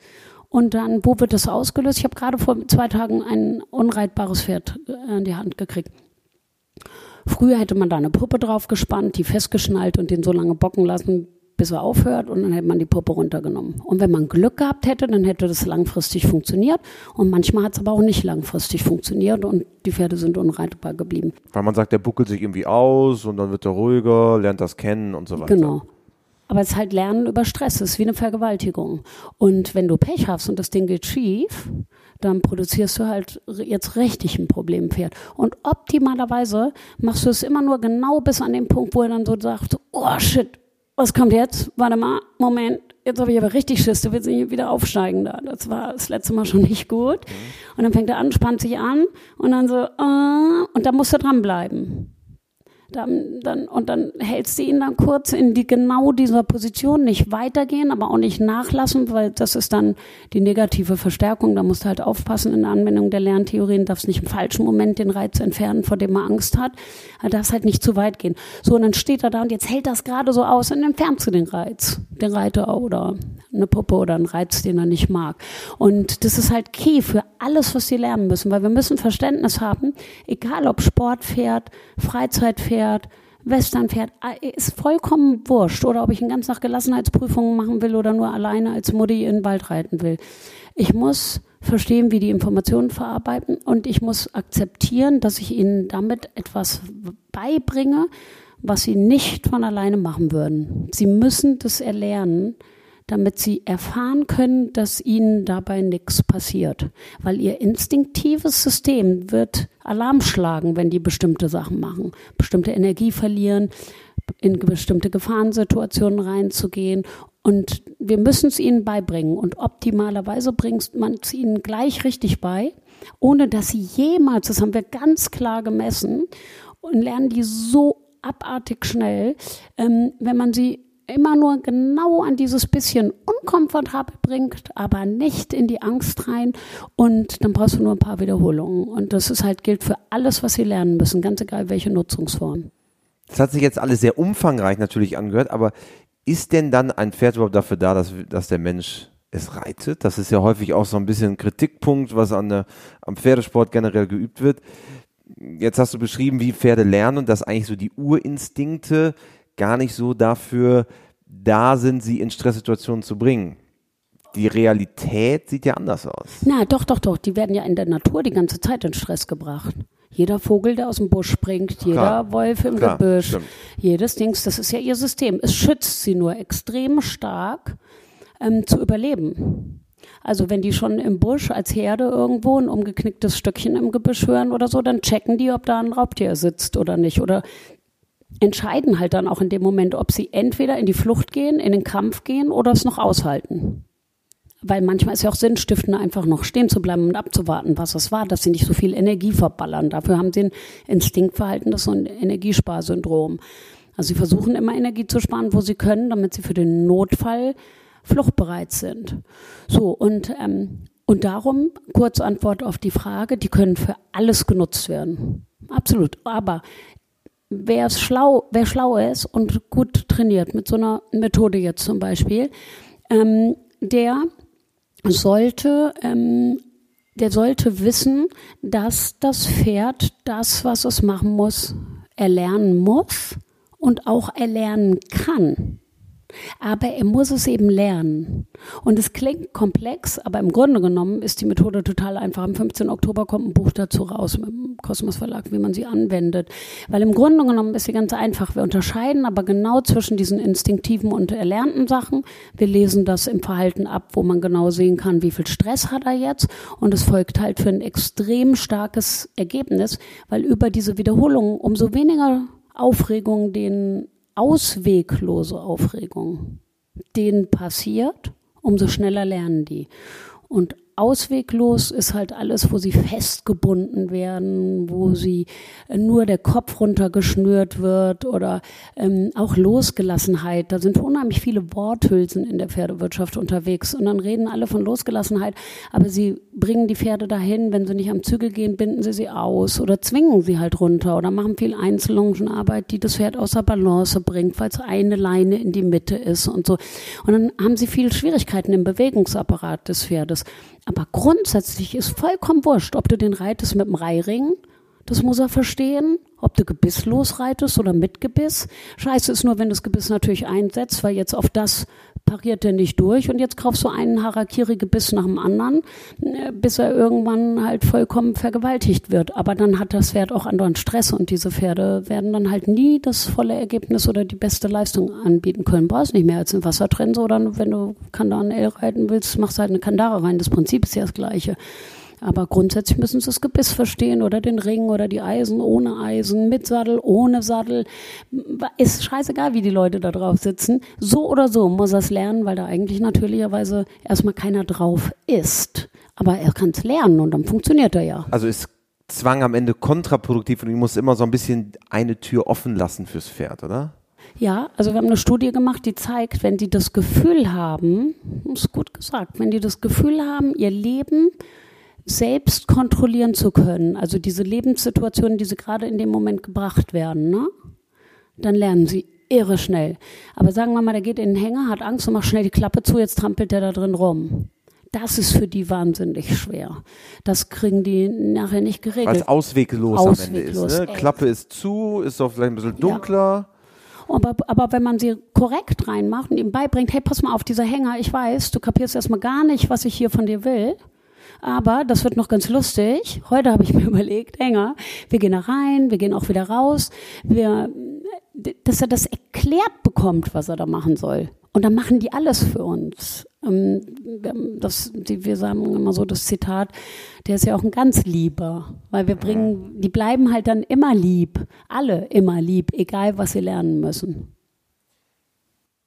S2: Und dann, wo wird es ausgelöst? Ich habe gerade vor zwei Tagen ein unreitbares Pferd äh, in die Hand gekriegt. Früher hätte man da eine Puppe drauf gespannt, die festgeschnallt und den so lange bocken lassen, bis er aufhört und dann hätte man die Puppe runtergenommen. Und wenn man Glück gehabt hätte, dann hätte das langfristig funktioniert. Und manchmal hat es aber auch nicht langfristig funktioniert und die Pferde sind unreitbar geblieben.
S1: Weil man sagt, der buckelt sich irgendwie aus und dann wird er ruhiger, lernt das kennen und so weiter.
S2: Genau. Aber es ist halt Lernen über Stress, es ist wie eine Vergewaltigung. Und wenn du Pech hast und das Ding geht schief, dann produzierst du halt jetzt richtig ein Problempferd. Und optimalerweise machst du es immer nur genau bis an den Punkt, wo er dann so sagt, oh shit, was kommt jetzt? Warte mal, Moment, jetzt habe ich aber richtig Schiss, du willst nicht wieder aufsteigen da. Das war das letzte Mal schon nicht gut. Und dann fängt er an, spannt sich an und dann so, uh, und da musst du dranbleiben. Dann, dann, und dann hältst du ihn dann kurz in die genau dieser Position, nicht weitergehen, aber auch nicht nachlassen, weil das ist dann die negative Verstärkung. Da musst du halt aufpassen in der Anwendung der Lerntheorien, darfst nicht im falschen Moment den Reiz entfernen, vor dem man Angst hat. Er darf halt nicht zu weit gehen. So, und dann steht er da und jetzt hält das gerade so aus und entfernst du den Reiz, den Reiter oder eine Puppe oder einen Reiz, den er nicht mag. Und das ist halt key für alles, was sie lernen müssen, weil wir müssen Verständnis haben, egal ob Sportpferd, Freizeitpferd, Westernpferd, äh, ist vollkommen wurscht. Oder ob ich eine ganz nach Gelassenheitsprüfungen machen will oder nur alleine als Mutti in den Wald reiten will. Ich muss verstehen, wie die Informationen verarbeiten und ich muss akzeptieren, dass ich ihnen damit etwas beibringe, was sie nicht von alleine machen würden. Sie müssen das erlernen damit sie erfahren können, dass ihnen dabei nichts passiert. Weil ihr instinktives System wird Alarm schlagen, wenn die bestimmte Sachen machen, bestimmte Energie verlieren, in bestimmte Gefahrensituationen reinzugehen. Und wir müssen es ihnen beibringen. Und optimalerweise bringt man es ihnen gleich richtig bei, ohne dass sie jemals, das haben wir ganz klar gemessen, und lernen die so abartig schnell, ähm, wenn man sie immer nur genau an dieses bisschen unkomfortabel bringt, aber nicht in die Angst rein. Und dann brauchst du nur ein paar Wiederholungen. Und das ist halt gilt für alles, was sie lernen müssen, ganz egal welche Nutzungsform.
S1: Das hat sich jetzt alles sehr umfangreich natürlich angehört, aber ist denn dann ein Pferd überhaupt dafür da, dass, dass der Mensch es reitet? Das ist ja häufig auch so ein bisschen ein Kritikpunkt, was an der, am Pferdesport generell geübt wird. Jetzt hast du beschrieben, wie Pferde lernen und dass eigentlich so die Urinstinkte gar nicht so dafür da sind, sie in Stresssituationen zu bringen. Die Realität sieht ja anders aus.
S2: Na, doch, doch, doch. Die werden ja in der Natur die ganze Zeit in Stress gebracht. Jeder Vogel, der aus dem Busch springt, jeder Klar. Wolf im Klar, Gebüsch, stimmt. jedes Dings, das ist ja ihr System. Es schützt sie nur extrem stark ähm, zu überleben. Also wenn die schon im Busch als Herde irgendwo ein umgeknicktes Stöckchen im Gebüsch hören oder so, dann checken die, ob da ein Raubtier sitzt oder nicht. Oder entscheiden halt dann auch in dem Moment, ob sie entweder in die Flucht gehen, in den Kampf gehen oder es noch aushalten. Weil manchmal ist ja auch sinnstiftend, einfach noch stehen zu bleiben und abzuwarten, was es war, dass sie nicht so viel Energie verballern. Dafür haben sie ein Instinktverhalten, das ist so ein Energiesparsyndrom. Also sie versuchen immer Energie zu sparen, wo sie können, damit sie für den Notfall fluchtbereit sind. So, und, ähm, und darum, kurze Antwort auf die Frage, die können für alles genutzt werden. Absolut. Aber wer schlau, wer schlau ist und gut trainiert mit so einer Methode jetzt zum Beispiel, ähm, der sollte ähm, der sollte wissen, dass das Pferd das, was es machen muss, erlernen muss und auch erlernen kann. Aber er muss es eben lernen. Und es klingt komplex, aber im Grunde genommen ist die Methode total einfach. Am 15. Oktober kommt ein Buch dazu raus mit dem Kosmos Verlag, wie man sie anwendet. Weil im Grunde genommen ist sie ganz einfach. Wir unterscheiden aber genau zwischen diesen instinktiven und erlernten Sachen. Wir lesen das im Verhalten ab, wo man genau sehen kann, wie viel Stress hat er jetzt. Und es folgt halt für ein extrem starkes Ergebnis, weil über diese Wiederholung umso weniger Aufregung den ausweglose Aufregung denen passiert, umso schneller lernen die. Und ausweglos ist halt alles, wo sie festgebunden werden, wo sie äh, nur der Kopf runtergeschnürt wird oder ähm, auch Losgelassenheit. Da sind unheimlich viele Worthülsen in der Pferdewirtschaft unterwegs und dann reden alle von Losgelassenheit, aber sie bringen die Pferde dahin, wenn sie nicht am Zügel gehen, binden sie sie aus oder zwingen sie halt runter oder machen viel Einzellongenarbeit, die das Pferd außer Balance bringt, weil es eine Leine in die Mitte ist und so. Und dann haben sie viele Schwierigkeiten im Bewegungsapparat des Pferdes. Aber grundsätzlich ist vollkommen wurscht, ob du den reitest mit dem Reihring, das muss er verstehen, ob du gebisslos reitest oder mit Gebiss. Scheiße ist nur, wenn das Gebiss natürlich einsetzt, weil jetzt auf das pariert er nicht durch und jetzt kaufst du einen Harakiri-Gebiss nach dem anderen, äh, bis er irgendwann halt vollkommen vergewaltigt wird. Aber dann hat das Pferd auch anderen Stress und diese Pferde werden dann halt nie das volle Ergebnis oder die beste Leistung anbieten können. Brauchst nicht mehr als ein Wassertrense oder wenn du Kandaren L reiten willst, machst du halt eine Kandare rein. Das Prinzip ist ja das gleiche. Aber grundsätzlich müssen sie das Gebiss verstehen oder den Ring oder die Eisen ohne Eisen, mit Sattel, ohne Sattel. Ist scheißegal, wie die Leute da drauf sitzen. So oder so muss er es lernen, weil da eigentlich natürlicherweise erstmal keiner drauf ist. Aber er kann es lernen und dann funktioniert er ja.
S1: Also ist Zwang am Ende kontraproduktiv und ich muss immer so ein bisschen eine Tür offen lassen fürs Pferd, oder?
S2: Ja, also wir haben eine Studie gemacht, die zeigt, wenn die das Gefühl haben, ist gut gesagt, wenn die das Gefühl haben, ihr Leben selbst kontrollieren zu können, also diese Lebenssituationen, die sie gerade in dem Moment gebracht werden, ne? dann lernen sie irre schnell. Aber sagen wir mal, der geht in den Hänger, hat Angst und macht schnell die Klappe zu, jetzt trampelt der da drin rum. Das ist für die wahnsinnig schwer. Das kriegen die nachher nicht geregelt.
S1: Weil es ausweglos, ausweglos, am Ende ist. Ne? Klappe ist zu, ist auch vielleicht ein bisschen dunkler.
S2: Ja. Aber, aber wenn man sie korrekt reinmacht und ihm beibringt, hey, pass mal auf, dieser Hänger, ich weiß, du kapierst erstmal gar nicht, was ich hier von dir will aber das wird noch ganz lustig. Heute habe ich mir überlegt, enger, wir gehen da rein, wir gehen auch wieder raus, wir, dass er das erklärt bekommt, was er da machen soll. Und dann machen die alles für uns. Ähm, das, wir sagen immer so das Zitat, der ist ja auch ein ganz lieber, weil wir bringen, die bleiben halt dann immer lieb, alle immer lieb, egal was sie lernen müssen.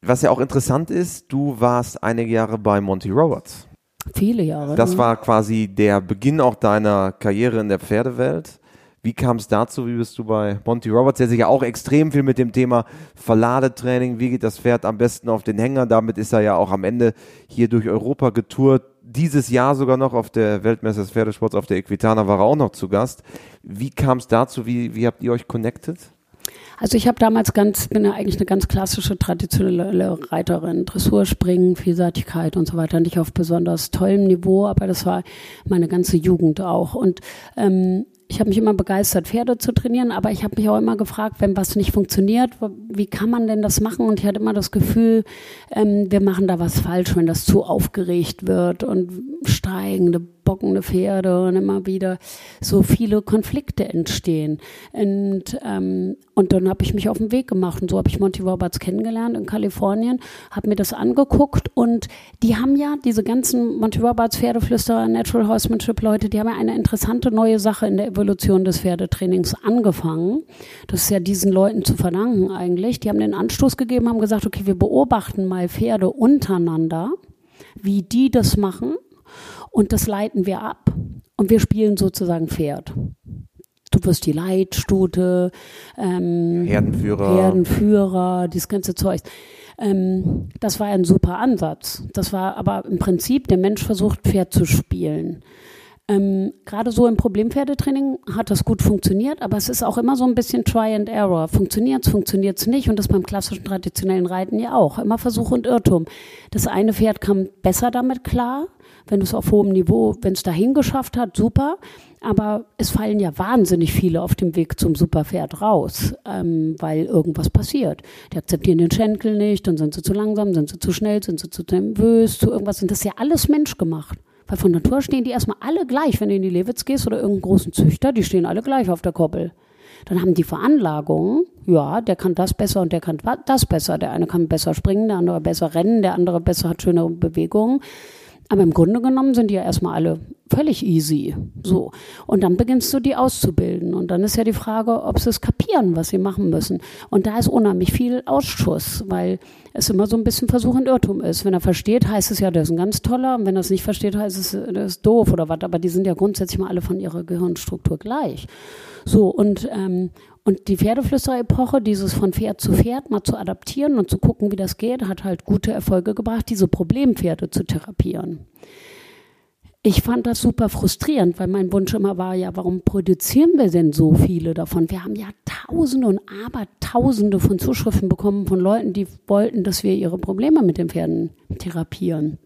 S1: Was ja auch interessant ist, du warst einige Jahre bei Monty Roberts.
S2: Viele Jahre.
S1: Das ne? war quasi der Beginn auch deiner Karriere in der Pferdewelt. Wie kam es dazu? Wie bist du bei Monty Roberts, der sich ja auch extrem viel mit dem Thema Verladetraining, wie geht das Pferd am besten auf den Hänger? Damit ist er ja auch am Ende hier durch Europa getourt. Dieses Jahr sogar noch auf der Weltmesse des Pferdesports auf der Equitana war er auch noch zu Gast. Wie kam es dazu? Wie, wie habt ihr euch connected?
S2: Also ich habe damals ganz, bin ja eigentlich eine ganz klassische traditionelle Reiterin, Dressur, Springen, Vielseitigkeit und so weiter. Nicht auf besonders tollem Niveau, aber das war meine ganze Jugend auch. Und ähm, ich habe mich immer begeistert, Pferde zu trainieren, aber ich habe mich auch immer gefragt, wenn was nicht funktioniert, wie kann man denn das machen? Und ich hatte immer das Gefühl, ähm, wir machen da was falsch, wenn das zu aufgeregt wird und steigende bockende Pferde und immer wieder so viele Konflikte entstehen. Und, ähm, und dann habe ich mich auf den Weg gemacht und so habe ich Monty Roberts kennengelernt in Kalifornien, habe mir das angeguckt und die haben ja diese ganzen Monty Roberts Pferdeflüsterer, Natural Horsemanship Leute, die haben ja eine interessante neue Sache in der Evolution des Pferdetrainings angefangen. Das ist ja diesen Leuten zu verdanken eigentlich. Die haben den Anstoß gegeben, haben gesagt, okay, wir beobachten mal Pferde untereinander, wie die das machen und das leiten wir ab und wir spielen sozusagen Pferd. Du wirst die Leitstute, ähm,
S1: Herdenführer,
S2: Herdenführer, dieses ganze Zeug. Ähm, das war ein super Ansatz. Das war aber im Prinzip, der Mensch versucht, Pferd zu spielen. Ähm, Gerade so im Problempferdetraining hat das gut funktioniert, aber es ist auch immer so ein bisschen Try and Error. Funktioniert es, funktioniert es nicht und das beim klassischen traditionellen Reiten ja auch. Immer Versuch und Irrtum. Das eine Pferd kam besser damit klar, wenn es auf hohem Niveau, wenn es dahin geschafft hat, super. Aber es fallen ja wahnsinnig viele auf dem Weg zum Superpferd raus, ähm, weil irgendwas passiert. Die akzeptieren den Schenkel nicht, dann sind sie zu langsam, sind sie zu schnell, sind sie zu nervös, zu irgendwas. Und das ist ja alles menschgemacht. Weil von Natur stehen die erstmal alle gleich, wenn du in die Lewitz gehst oder irgendeinen großen Züchter, die stehen alle gleich auf der Koppel. Dann haben die Veranlagungen, ja, der kann das besser und der kann das besser. Der eine kann besser springen, der andere besser rennen, der andere besser hat schönere Bewegungen. Aber im Grunde genommen sind die ja erstmal alle völlig easy. So. Und dann beginnst du die auszubilden. Und dann ist ja die Frage, ob sie es kapieren, was sie machen müssen. Und da ist unheimlich viel Ausschuss, weil es immer so ein bisschen Versuch und Irrtum ist. Wenn er versteht, heißt es ja, der ist ein ganz toller. Und wenn er es nicht versteht, heißt es, der ist doof oder was. Aber die sind ja grundsätzlich mal alle von ihrer Gehirnstruktur gleich. So, und, ähm, und die Pferdeflüsterepoche, dieses von Pferd zu Pferd mal zu adaptieren und zu gucken, wie das geht, hat halt gute Erfolge gebracht, diese Problempferde zu therapieren. Ich fand das super frustrierend, weil mein Wunsch immer war, ja, warum produzieren wir denn so viele davon? Wir haben ja Tausende und Abertausende von Zuschriften bekommen von Leuten, die wollten, dass wir ihre Probleme mit den Pferden therapieren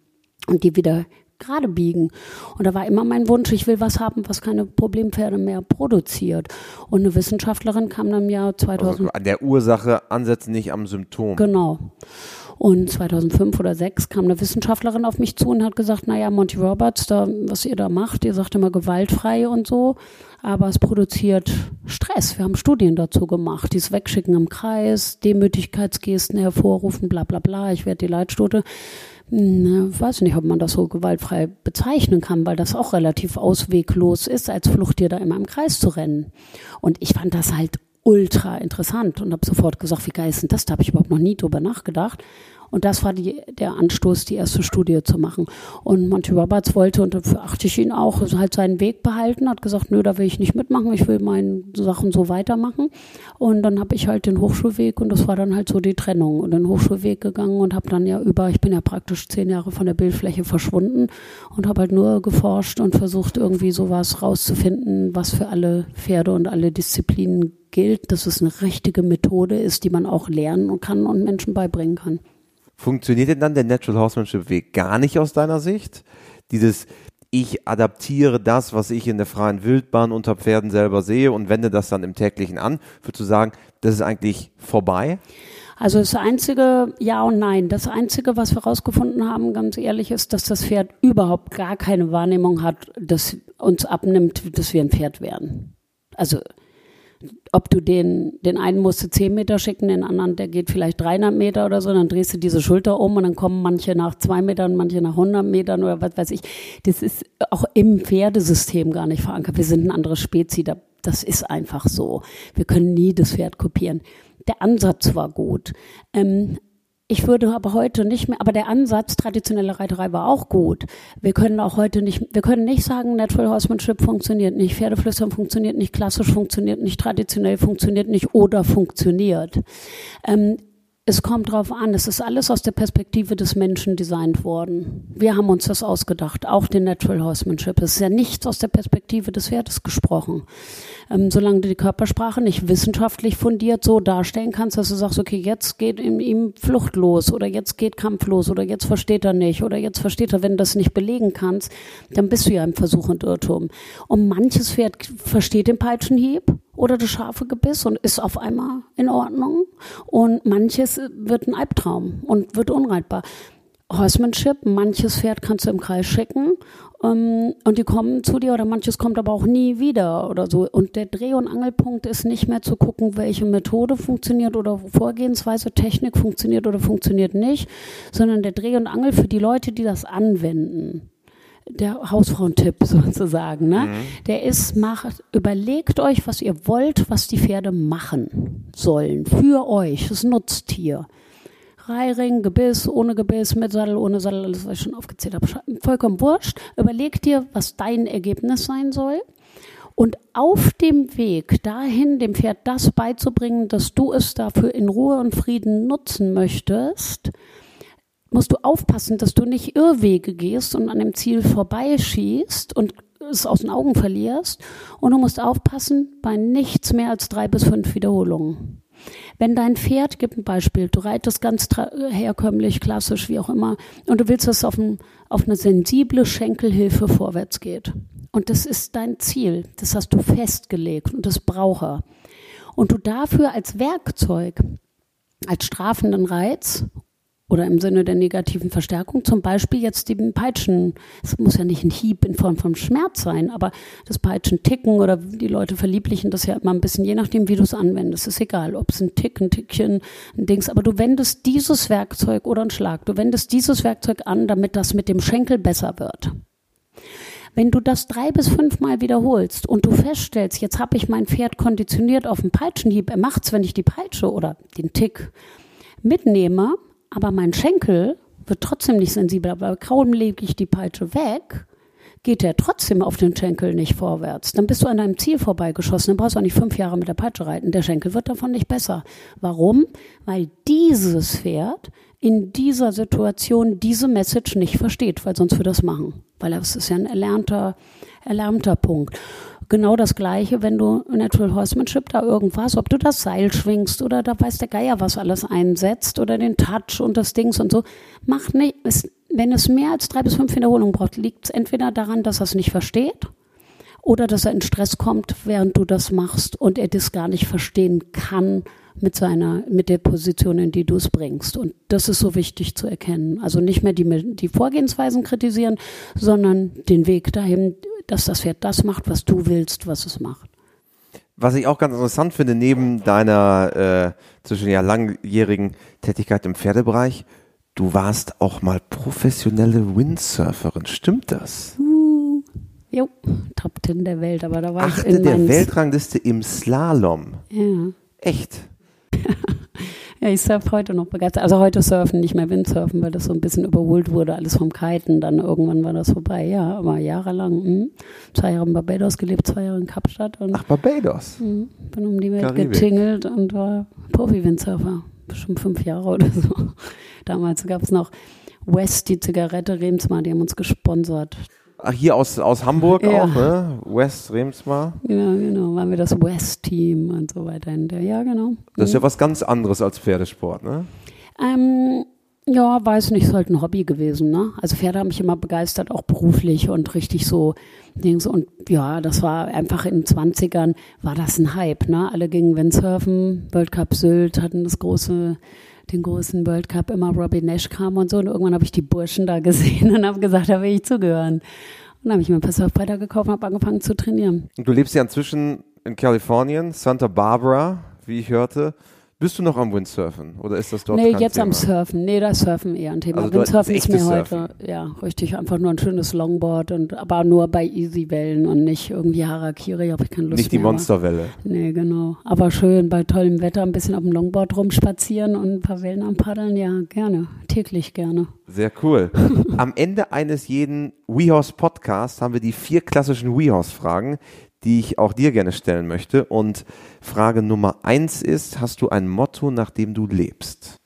S2: und die wieder gerade biegen. Und da war immer mein Wunsch, ich will was haben, was keine Problempferde mehr produziert. Und eine Wissenschaftlerin kam dann im Jahr 2000. Also
S1: an der Ursache ansetzen, nicht am Symptom.
S2: Genau. Und 2005 oder 2006 kam eine Wissenschaftlerin auf mich zu und hat gesagt, naja, Monty Roberts, da, was ihr da macht, ihr sagt immer gewaltfrei und so, aber es produziert Stress. Wir haben Studien dazu gemacht, dieses Wegschicken im Kreis, Demütigkeitsgesten hervorrufen, bla bla bla, ich werde die Leitstute na, weiß nicht, ob man das so gewaltfrei bezeichnen kann, weil das auch relativ ausweglos ist, als Fluchttier da immer im Kreis zu rennen. Und ich fand das halt ultra interessant und habe sofort gesagt, wie geil ist denn das? Da habe ich überhaupt noch nie drüber nachgedacht. Und das war die, der Anstoß, die erste Studie zu machen. Und Monty Roberts wollte, und dafür achte ich ihn auch, halt seinen Weg behalten, hat gesagt, nö, da will ich nicht mitmachen, ich will meine Sachen so weitermachen. Und dann habe ich halt den Hochschulweg und das war dann halt so die Trennung. Und den Hochschulweg gegangen und habe dann ja über, ich bin ja praktisch zehn Jahre von der Bildfläche verschwunden und habe halt nur geforscht und versucht irgendwie sowas rauszufinden, was für alle Pferde und alle Disziplinen gilt, dass es eine richtige Methode ist, die man auch lernen kann und Menschen beibringen kann.
S1: Funktioniert denn dann der Natural Horsemanship Weg gar nicht aus deiner Sicht? Dieses, ich adaptiere das, was ich in der freien Wildbahn unter Pferden selber sehe und wende das dann im täglichen an. Würdest du sagen, das ist eigentlich vorbei?
S2: Also das einzige Ja und Nein. Das einzige, was wir herausgefunden haben, ganz ehrlich, ist, dass das Pferd überhaupt gar keine Wahrnehmung hat, dass uns abnimmt, dass wir ein Pferd werden. Also ob du den, den einen musst du 10 Meter schicken, den anderen, der geht vielleicht 300 Meter oder so, dann drehst du diese Schulter um und dann kommen manche nach zwei Metern, manche nach 100 Metern oder was weiß ich. Das ist auch im Pferdesystem gar nicht verankert. Wir sind ein anderes Spezies, das ist einfach so. Wir können nie das Pferd kopieren. Der Ansatz war gut. Ähm, ich würde aber heute nicht mehr, aber der Ansatz traditionelle Reiterei war auch gut. Wir können auch heute nicht, wir können nicht sagen, Natural Horsemanship funktioniert nicht, Pferdeflüstern funktioniert nicht, klassisch funktioniert nicht, traditionell funktioniert nicht oder funktioniert. Ähm, es kommt drauf an, es ist alles aus der Perspektive des Menschen designt worden. Wir haben uns das ausgedacht, auch den Natural Horsemanship. Es ist ja nichts aus der Perspektive des Pferdes gesprochen. Ähm, solange du die Körpersprache nicht wissenschaftlich fundiert so darstellen kannst, dass du sagst, okay, jetzt geht ihm Flucht los oder jetzt geht Kampf los oder jetzt versteht er nicht oder jetzt versteht er, wenn du das nicht belegen kannst, dann bist du ja im Versuch und Irrtum. Und manches Pferd versteht den Peitschenhieb oder das scharfe Gebiss und ist auf einmal in Ordnung. Und manches wird ein Albtraum und wird unreitbar. Horsemanship, manches Pferd kannst du im Kreis schicken ähm, und die kommen zu dir oder manches kommt aber auch nie wieder oder so. Und der Dreh- und Angelpunkt ist nicht mehr zu gucken, welche Methode funktioniert oder Vorgehensweise, Technik funktioniert oder funktioniert nicht, sondern der Dreh- und Angel für die Leute, die das anwenden der Hausfrauentipp sozusagen, ne? Mhm. Der ist, macht, überlegt euch, was ihr wollt, was die Pferde machen sollen. Für euch. Das Nutztier. Reiring, Gebiss, ohne Gebiss, mit Sattel, ohne Sattel, alles, was ich schon aufgezählt habe. Vollkommen wurscht. Überleg dir, was dein Ergebnis sein soll. Und auf dem Weg dahin, dem Pferd das beizubringen, dass du es dafür in Ruhe und Frieden nutzen möchtest, musst du aufpassen, dass du nicht Irrwege gehst und an dem Ziel vorbeischießt und es aus den Augen verlierst. Und du musst aufpassen bei nichts mehr als drei bis fünf Wiederholungen. Wenn dein Pferd, gib ein Beispiel, du reitest ganz herkömmlich, klassisch, wie auch immer, und du willst, dass es auf, ein, auf eine sensible Schenkelhilfe vorwärts geht. Und das ist dein Ziel. Das hast du festgelegt und das braucht er. Und du dafür als Werkzeug, als strafenden Reiz oder im Sinne der negativen Verstärkung, zum Beispiel jetzt den Peitschen, es muss ja nicht ein Hieb in Form von Schmerz sein, aber das Peitschen ticken oder die Leute verlieblichen das ja immer ein bisschen, je nachdem, wie du es anwendest, ist egal, ob es ein Tick, ein Tickchen, ein Dings, aber du wendest dieses Werkzeug oder ein Schlag, du wendest dieses Werkzeug an, damit das mit dem Schenkel besser wird. Wenn du das drei bis fünfmal wiederholst und du feststellst, jetzt habe ich mein Pferd konditioniert auf den Peitschenhieb, er macht's, wenn ich die Peitsche oder den Tick mitnehme, aber mein Schenkel wird trotzdem nicht sensibel, aber kaum lege ich die Peitsche weg, geht er trotzdem auf den Schenkel nicht vorwärts. Dann bist du an deinem Ziel vorbeigeschossen. Dann brauchst du auch nicht fünf Jahre mit der Peitsche reiten. Der Schenkel wird davon nicht besser. Warum? Weil dieses Pferd in dieser Situation diese Message nicht versteht, weil sonst würde das machen. Weil das ist ja ein erlernter, erlernter Punkt. Genau das Gleiche, wenn du Natural Horsemanship da irgendwas, ob du das Seil schwingst oder da weiß der Geier, was alles einsetzt oder den Touch und das Dings und so. Mach nicht, es, wenn es mehr als drei bis fünf Wiederholungen braucht, liegt es entweder daran, dass er es nicht versteht oder dass er in Stress kommt, während du das machst und er das gar nicht verstehen kann mit seiner, mit der Position, in die du es bringst. Und das ist so wichtig zu erkennen. Also nicht mehr die, die Vorgehensweisen kritisieren, sondern den Weg dahin, dass das Pferd das macht, was du willst, was es macht.
S1: Was ich auch ganz interessant finde, neben deiner äh, zwischen ja langjährigen Tätigkeit im Pferdebereich, du warst auch mal professionelle Windsurferin. Stimmt das?
S2: Uh, jo, Top 10 der Welt, aber da war
S1: Achte
S2: ich in
S1: der Weltrangliste im Slalom.
S2: Ja.
S1: Echt?
S2: ja, ich surfe heute noch begeistert. Also heute surfen, nicht mehr Windsurfen, weil das so ein bisschen überholt wurde, alles vom Kiten. Dann irgendwann war das vorbei. Ja, aber jahrelang. Mh. Hm. Zwei Jahre in Barbados gelebt, zwei Jahre in Kapstadt. Und,
S1: Ach, Barbados?
S2: Mh, bin um die Welt
S1: Karibik.
S2: getingelt und war Profi-Windsurfer. Bestimmt fünf Jahre oder so. Damals gab es noch West, die Zigarette, Remsmar, die haben uns gesponsert.
S1: Ach, hier aus, aus Hamburg
S2: Ja.
S1: auch, ne? West Remsmar.
S2: Ja, genau, waren wir das West-Team und so weiter. Ja, genau.
S1: Das ist ja was ganz anderes als Pferdesport, ne?
S2: Ähm, ja, weiß nicht, ist halt ein Hobby gewesen, ne? Also Pferde haben mich immer begeistert, auch beruflich und richtig so Dings. Und ja, das war einfach in den 20ern war das ein Hype, ne? Alle gingen Windsurfen, World Cup Sylt, hatten das große, den großen World Cup, immer Robbie Nash kam und so. Und irgendwann habe ich die Burschen da gesehen und habe gesagt, da will ich zugehören. Und dann habe ich mir ein paar Surfbretter gekauft und habe angefangen zu trainieren.
S1: Du lebst ja inzwischen in Kalifornien, Santa Barbara, wie ich hörte. Bist du noch am Windsurfen oder ist das dort
S2: Nee, jetzt
S1: Thema?
S2: am Surfen. Nee, das Surfen eher ein Thema.
S1: Also
S2: Windsurfen ist mir
S1: echtes
S2: heute,
S1: Surfen.
S2: ja, richtig, einfach nur ein schönes Longboard und aber nur bei Easy-Wellen und nicht irgendwie Harakiri, habe ich keine Lust
S1: Nicht die
S2: mehr, aber-
S1: Monsterwelle.
S2: Nee, genau. Aber schön bei tollem Wetter ein bisschen auf dem Longboard rumspazieren und ein paar Wellen am Paddeln, ja, gerne. Täglich gerne.
S1: Sehr cool. Am Ende eines jeden WeHorse Podcasts haben wir die vier klassischen WeHorse Fragen, die ich auch dir gerne stellen möchte. Und Frage Nummer eins ist, hast du ein Motto, nach dem du lebst?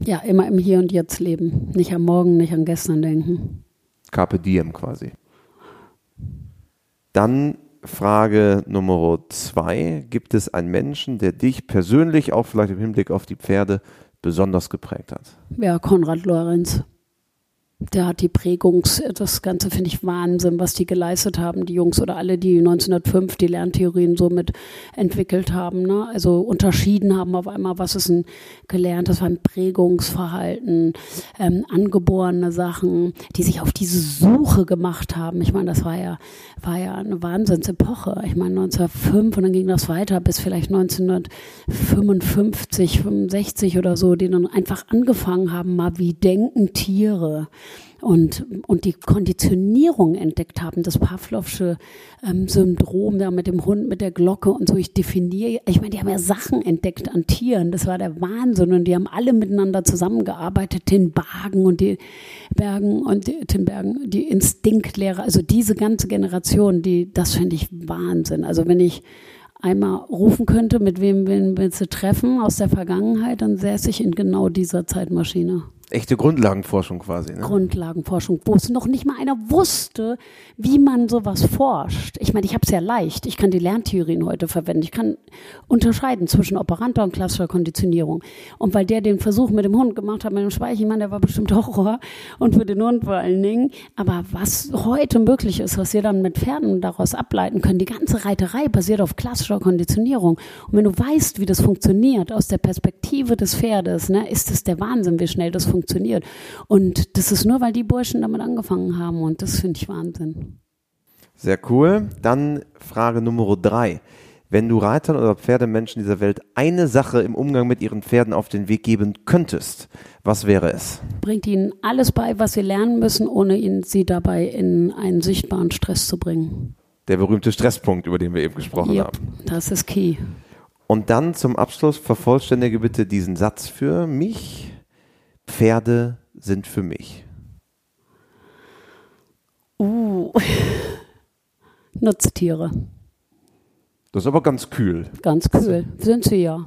S2: Ja, immer im Hier und Jetzt leben. Nicht am Morgen, nicht an gestern denken.
S1: Carpe diem quasi. Dann Frage Nummer zwei. Gibt es einen Menschen, der dich persönlich, auch vielleicht im Hinblick auf die Pferde, besonders geprägt hat?
S2: Ja, Konrad Lorenz. Der hat die Prägungs, das Ganze finde ich Wahnsinn, was die geleistet haben, die Jungs oder alle, die 1905 die Lerntheorien so mit entwickelt haben. Ne? Also unterschieden haben auf einmal, was ist ein gelerntes, ein Prägungsverhalten, ähm, angeborene Sachen, die sich auf diese Suche gemacht haben. Ich meine, das war ja, war ja eine Wahnsinnsepoche. Ich meine, 1905 und dann ging das weiter bis vielleicht 1955, 65 oder so, die dann einfach angefangen haben, mal wie denken Tiere und, und die Konditionierung entdeckt haben, das Pavlovsche ähm, Syndrom da mit dem Hund, mit der Glocke und so. Ich definiere, ich meine, die haben ja Sachen entdeckt an Tieren, das war der Wahnsinn und die haben alle miteinander zusammengearbeitet, den Bergen und die Bergen und die, den Bergen, die Instinktlehre, also diese ganze Generation, die, das finde ich Wahnsinn. Also wenn ich einmal rufen könnte, mit wem willst du treffen aus der Vergangenheit, dann säße ich in genau dieser Zeitmaschine.
S1: Echte Grundlagenforschung quasi. Ne?
S2: Grundlagenforschung, wo es noch nicht mal einer wusste, wie man sowas forscht. Ich meine, ich habe es ja leicht. Ich kann die Lerntheorien heute verwenden. Ich kann unterscheiden zwischen operanter und klassischer Konditionierung. Und weil der den Versuch mit dem Hund gemacht hat, mit dem Speichelmann, der war bestimmt Horror. Und für den Hund vor allen Dingen. Aber was heute möglich ist, was wir dann mit Pferden daraus ableiten können, die ganze Reiterei basiert auf klassischer Konditionierung. Und wenn du weißt, wie das funktioniert aus der Perspektive des Pferdes, ne, ist es der Wahnsinn, wie schnell das funktioniert. Und das ist nur, weil die Burschen damit angefangen haben. Und das finde ich Wahnsinn.
S1: Sehr cool. Dann Frage Nummer drei. Wenn du Reitern oder Pferdemenschen dieser Welt eine Sache im Umgang mit ihren Pferden auf den Weg geben könntest, was wäre es?
S2: Bringt ihnen alles bei, was sie lernen müssen, ohne ihnen sie dabei in einen sichtbaren Stress zu bringen.
S1: Der berühmte Stresspunkt, über den wir eben gesprochen
S2: Yep,
S1: haben.
S2: das ist key.
S1: Und dann zum Abschluss vervollständige bitte diesen Satz für mich. Pferde sind für mich.
S2: Uh. Nutztiere.
S1: Das ist aber ganz kühl.
S2: Ganz cool. Sind sie ja.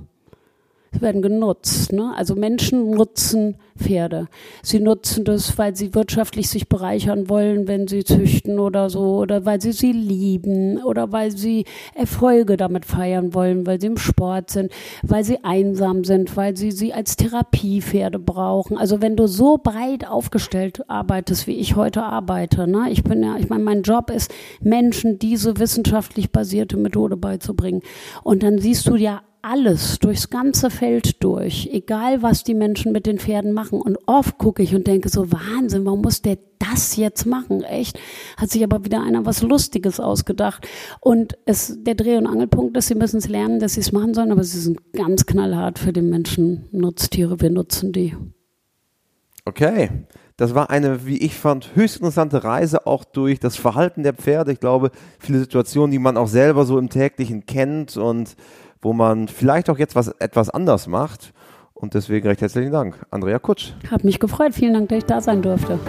S2: Werden genutzt. Ne? Also Menschen nutzen Pferde. Sie nutzen das, weil sie wirtschaftlich sich bereichern wollen, wenn sie züchten oder so, oder weil sie sie lieben, oder weil sie Erfolge damit feiern wollen, weil sie im Sport sind, weil sie einsam sind, weil sie sie als Therapiepferde brauchen. Also wenn du so breit aufgestellt arbeitest, wie ich heute arbeite, ne? ich bin ja, ich meine, mein Job ist, Menschen diese wissenschaftlich basierte Methode beizubringen. Und dann siehst du ja alles durchs ganze Feld durch, egal was die Menschen mit den Pferden machen. Und oft gucke ich und denke so, Wahnsinn, warum muss der das jetzt machen? Echt? Hat sich aber wieder einer was Lustiges ausgedacht. Und es, der Dreh- und Angelpunkt ist, sie müssen es lernen, dass sie es machen sollen, aber sie sind ganz knallhart für den Menschen. Nutztiere, wir nutzen die.
S1: Okay. Das war eine, wie ich fand, höchst interessante Reise auch durch das Verhalten der Pferde. Ich glaube, viele Situationen, die man auch selber so im täglichen kennt und wo man vielleicht auch jetzt was etwas anders macht. Und deswegen recht herzlichen Dank, Andrea Kutsch.
S2: Hab mich gefreut. Vielen Dank, dass ich da sein durfte.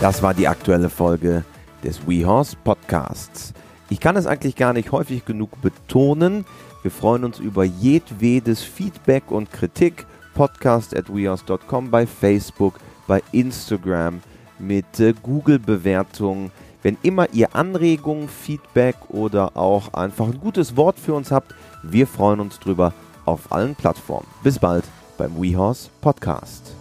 S1: Das war die aktuelle Folge des WeHorse Podcasts. Ich kann es eigentlich gar nicht häufig genug betonen. Wir freuen uns über jedwedes Feedback und Kritik. Podcast at wehorse.com bei Facebook, bei Instagram, mit äh, Google-Bewertungen. Wenn immer ihr Anregungen, Feedback oder auch einfach ein gutes Wort für uns habt, wir freuen uns drüber auf allen Plattformen. Bis bald beim WeHorse Podcast.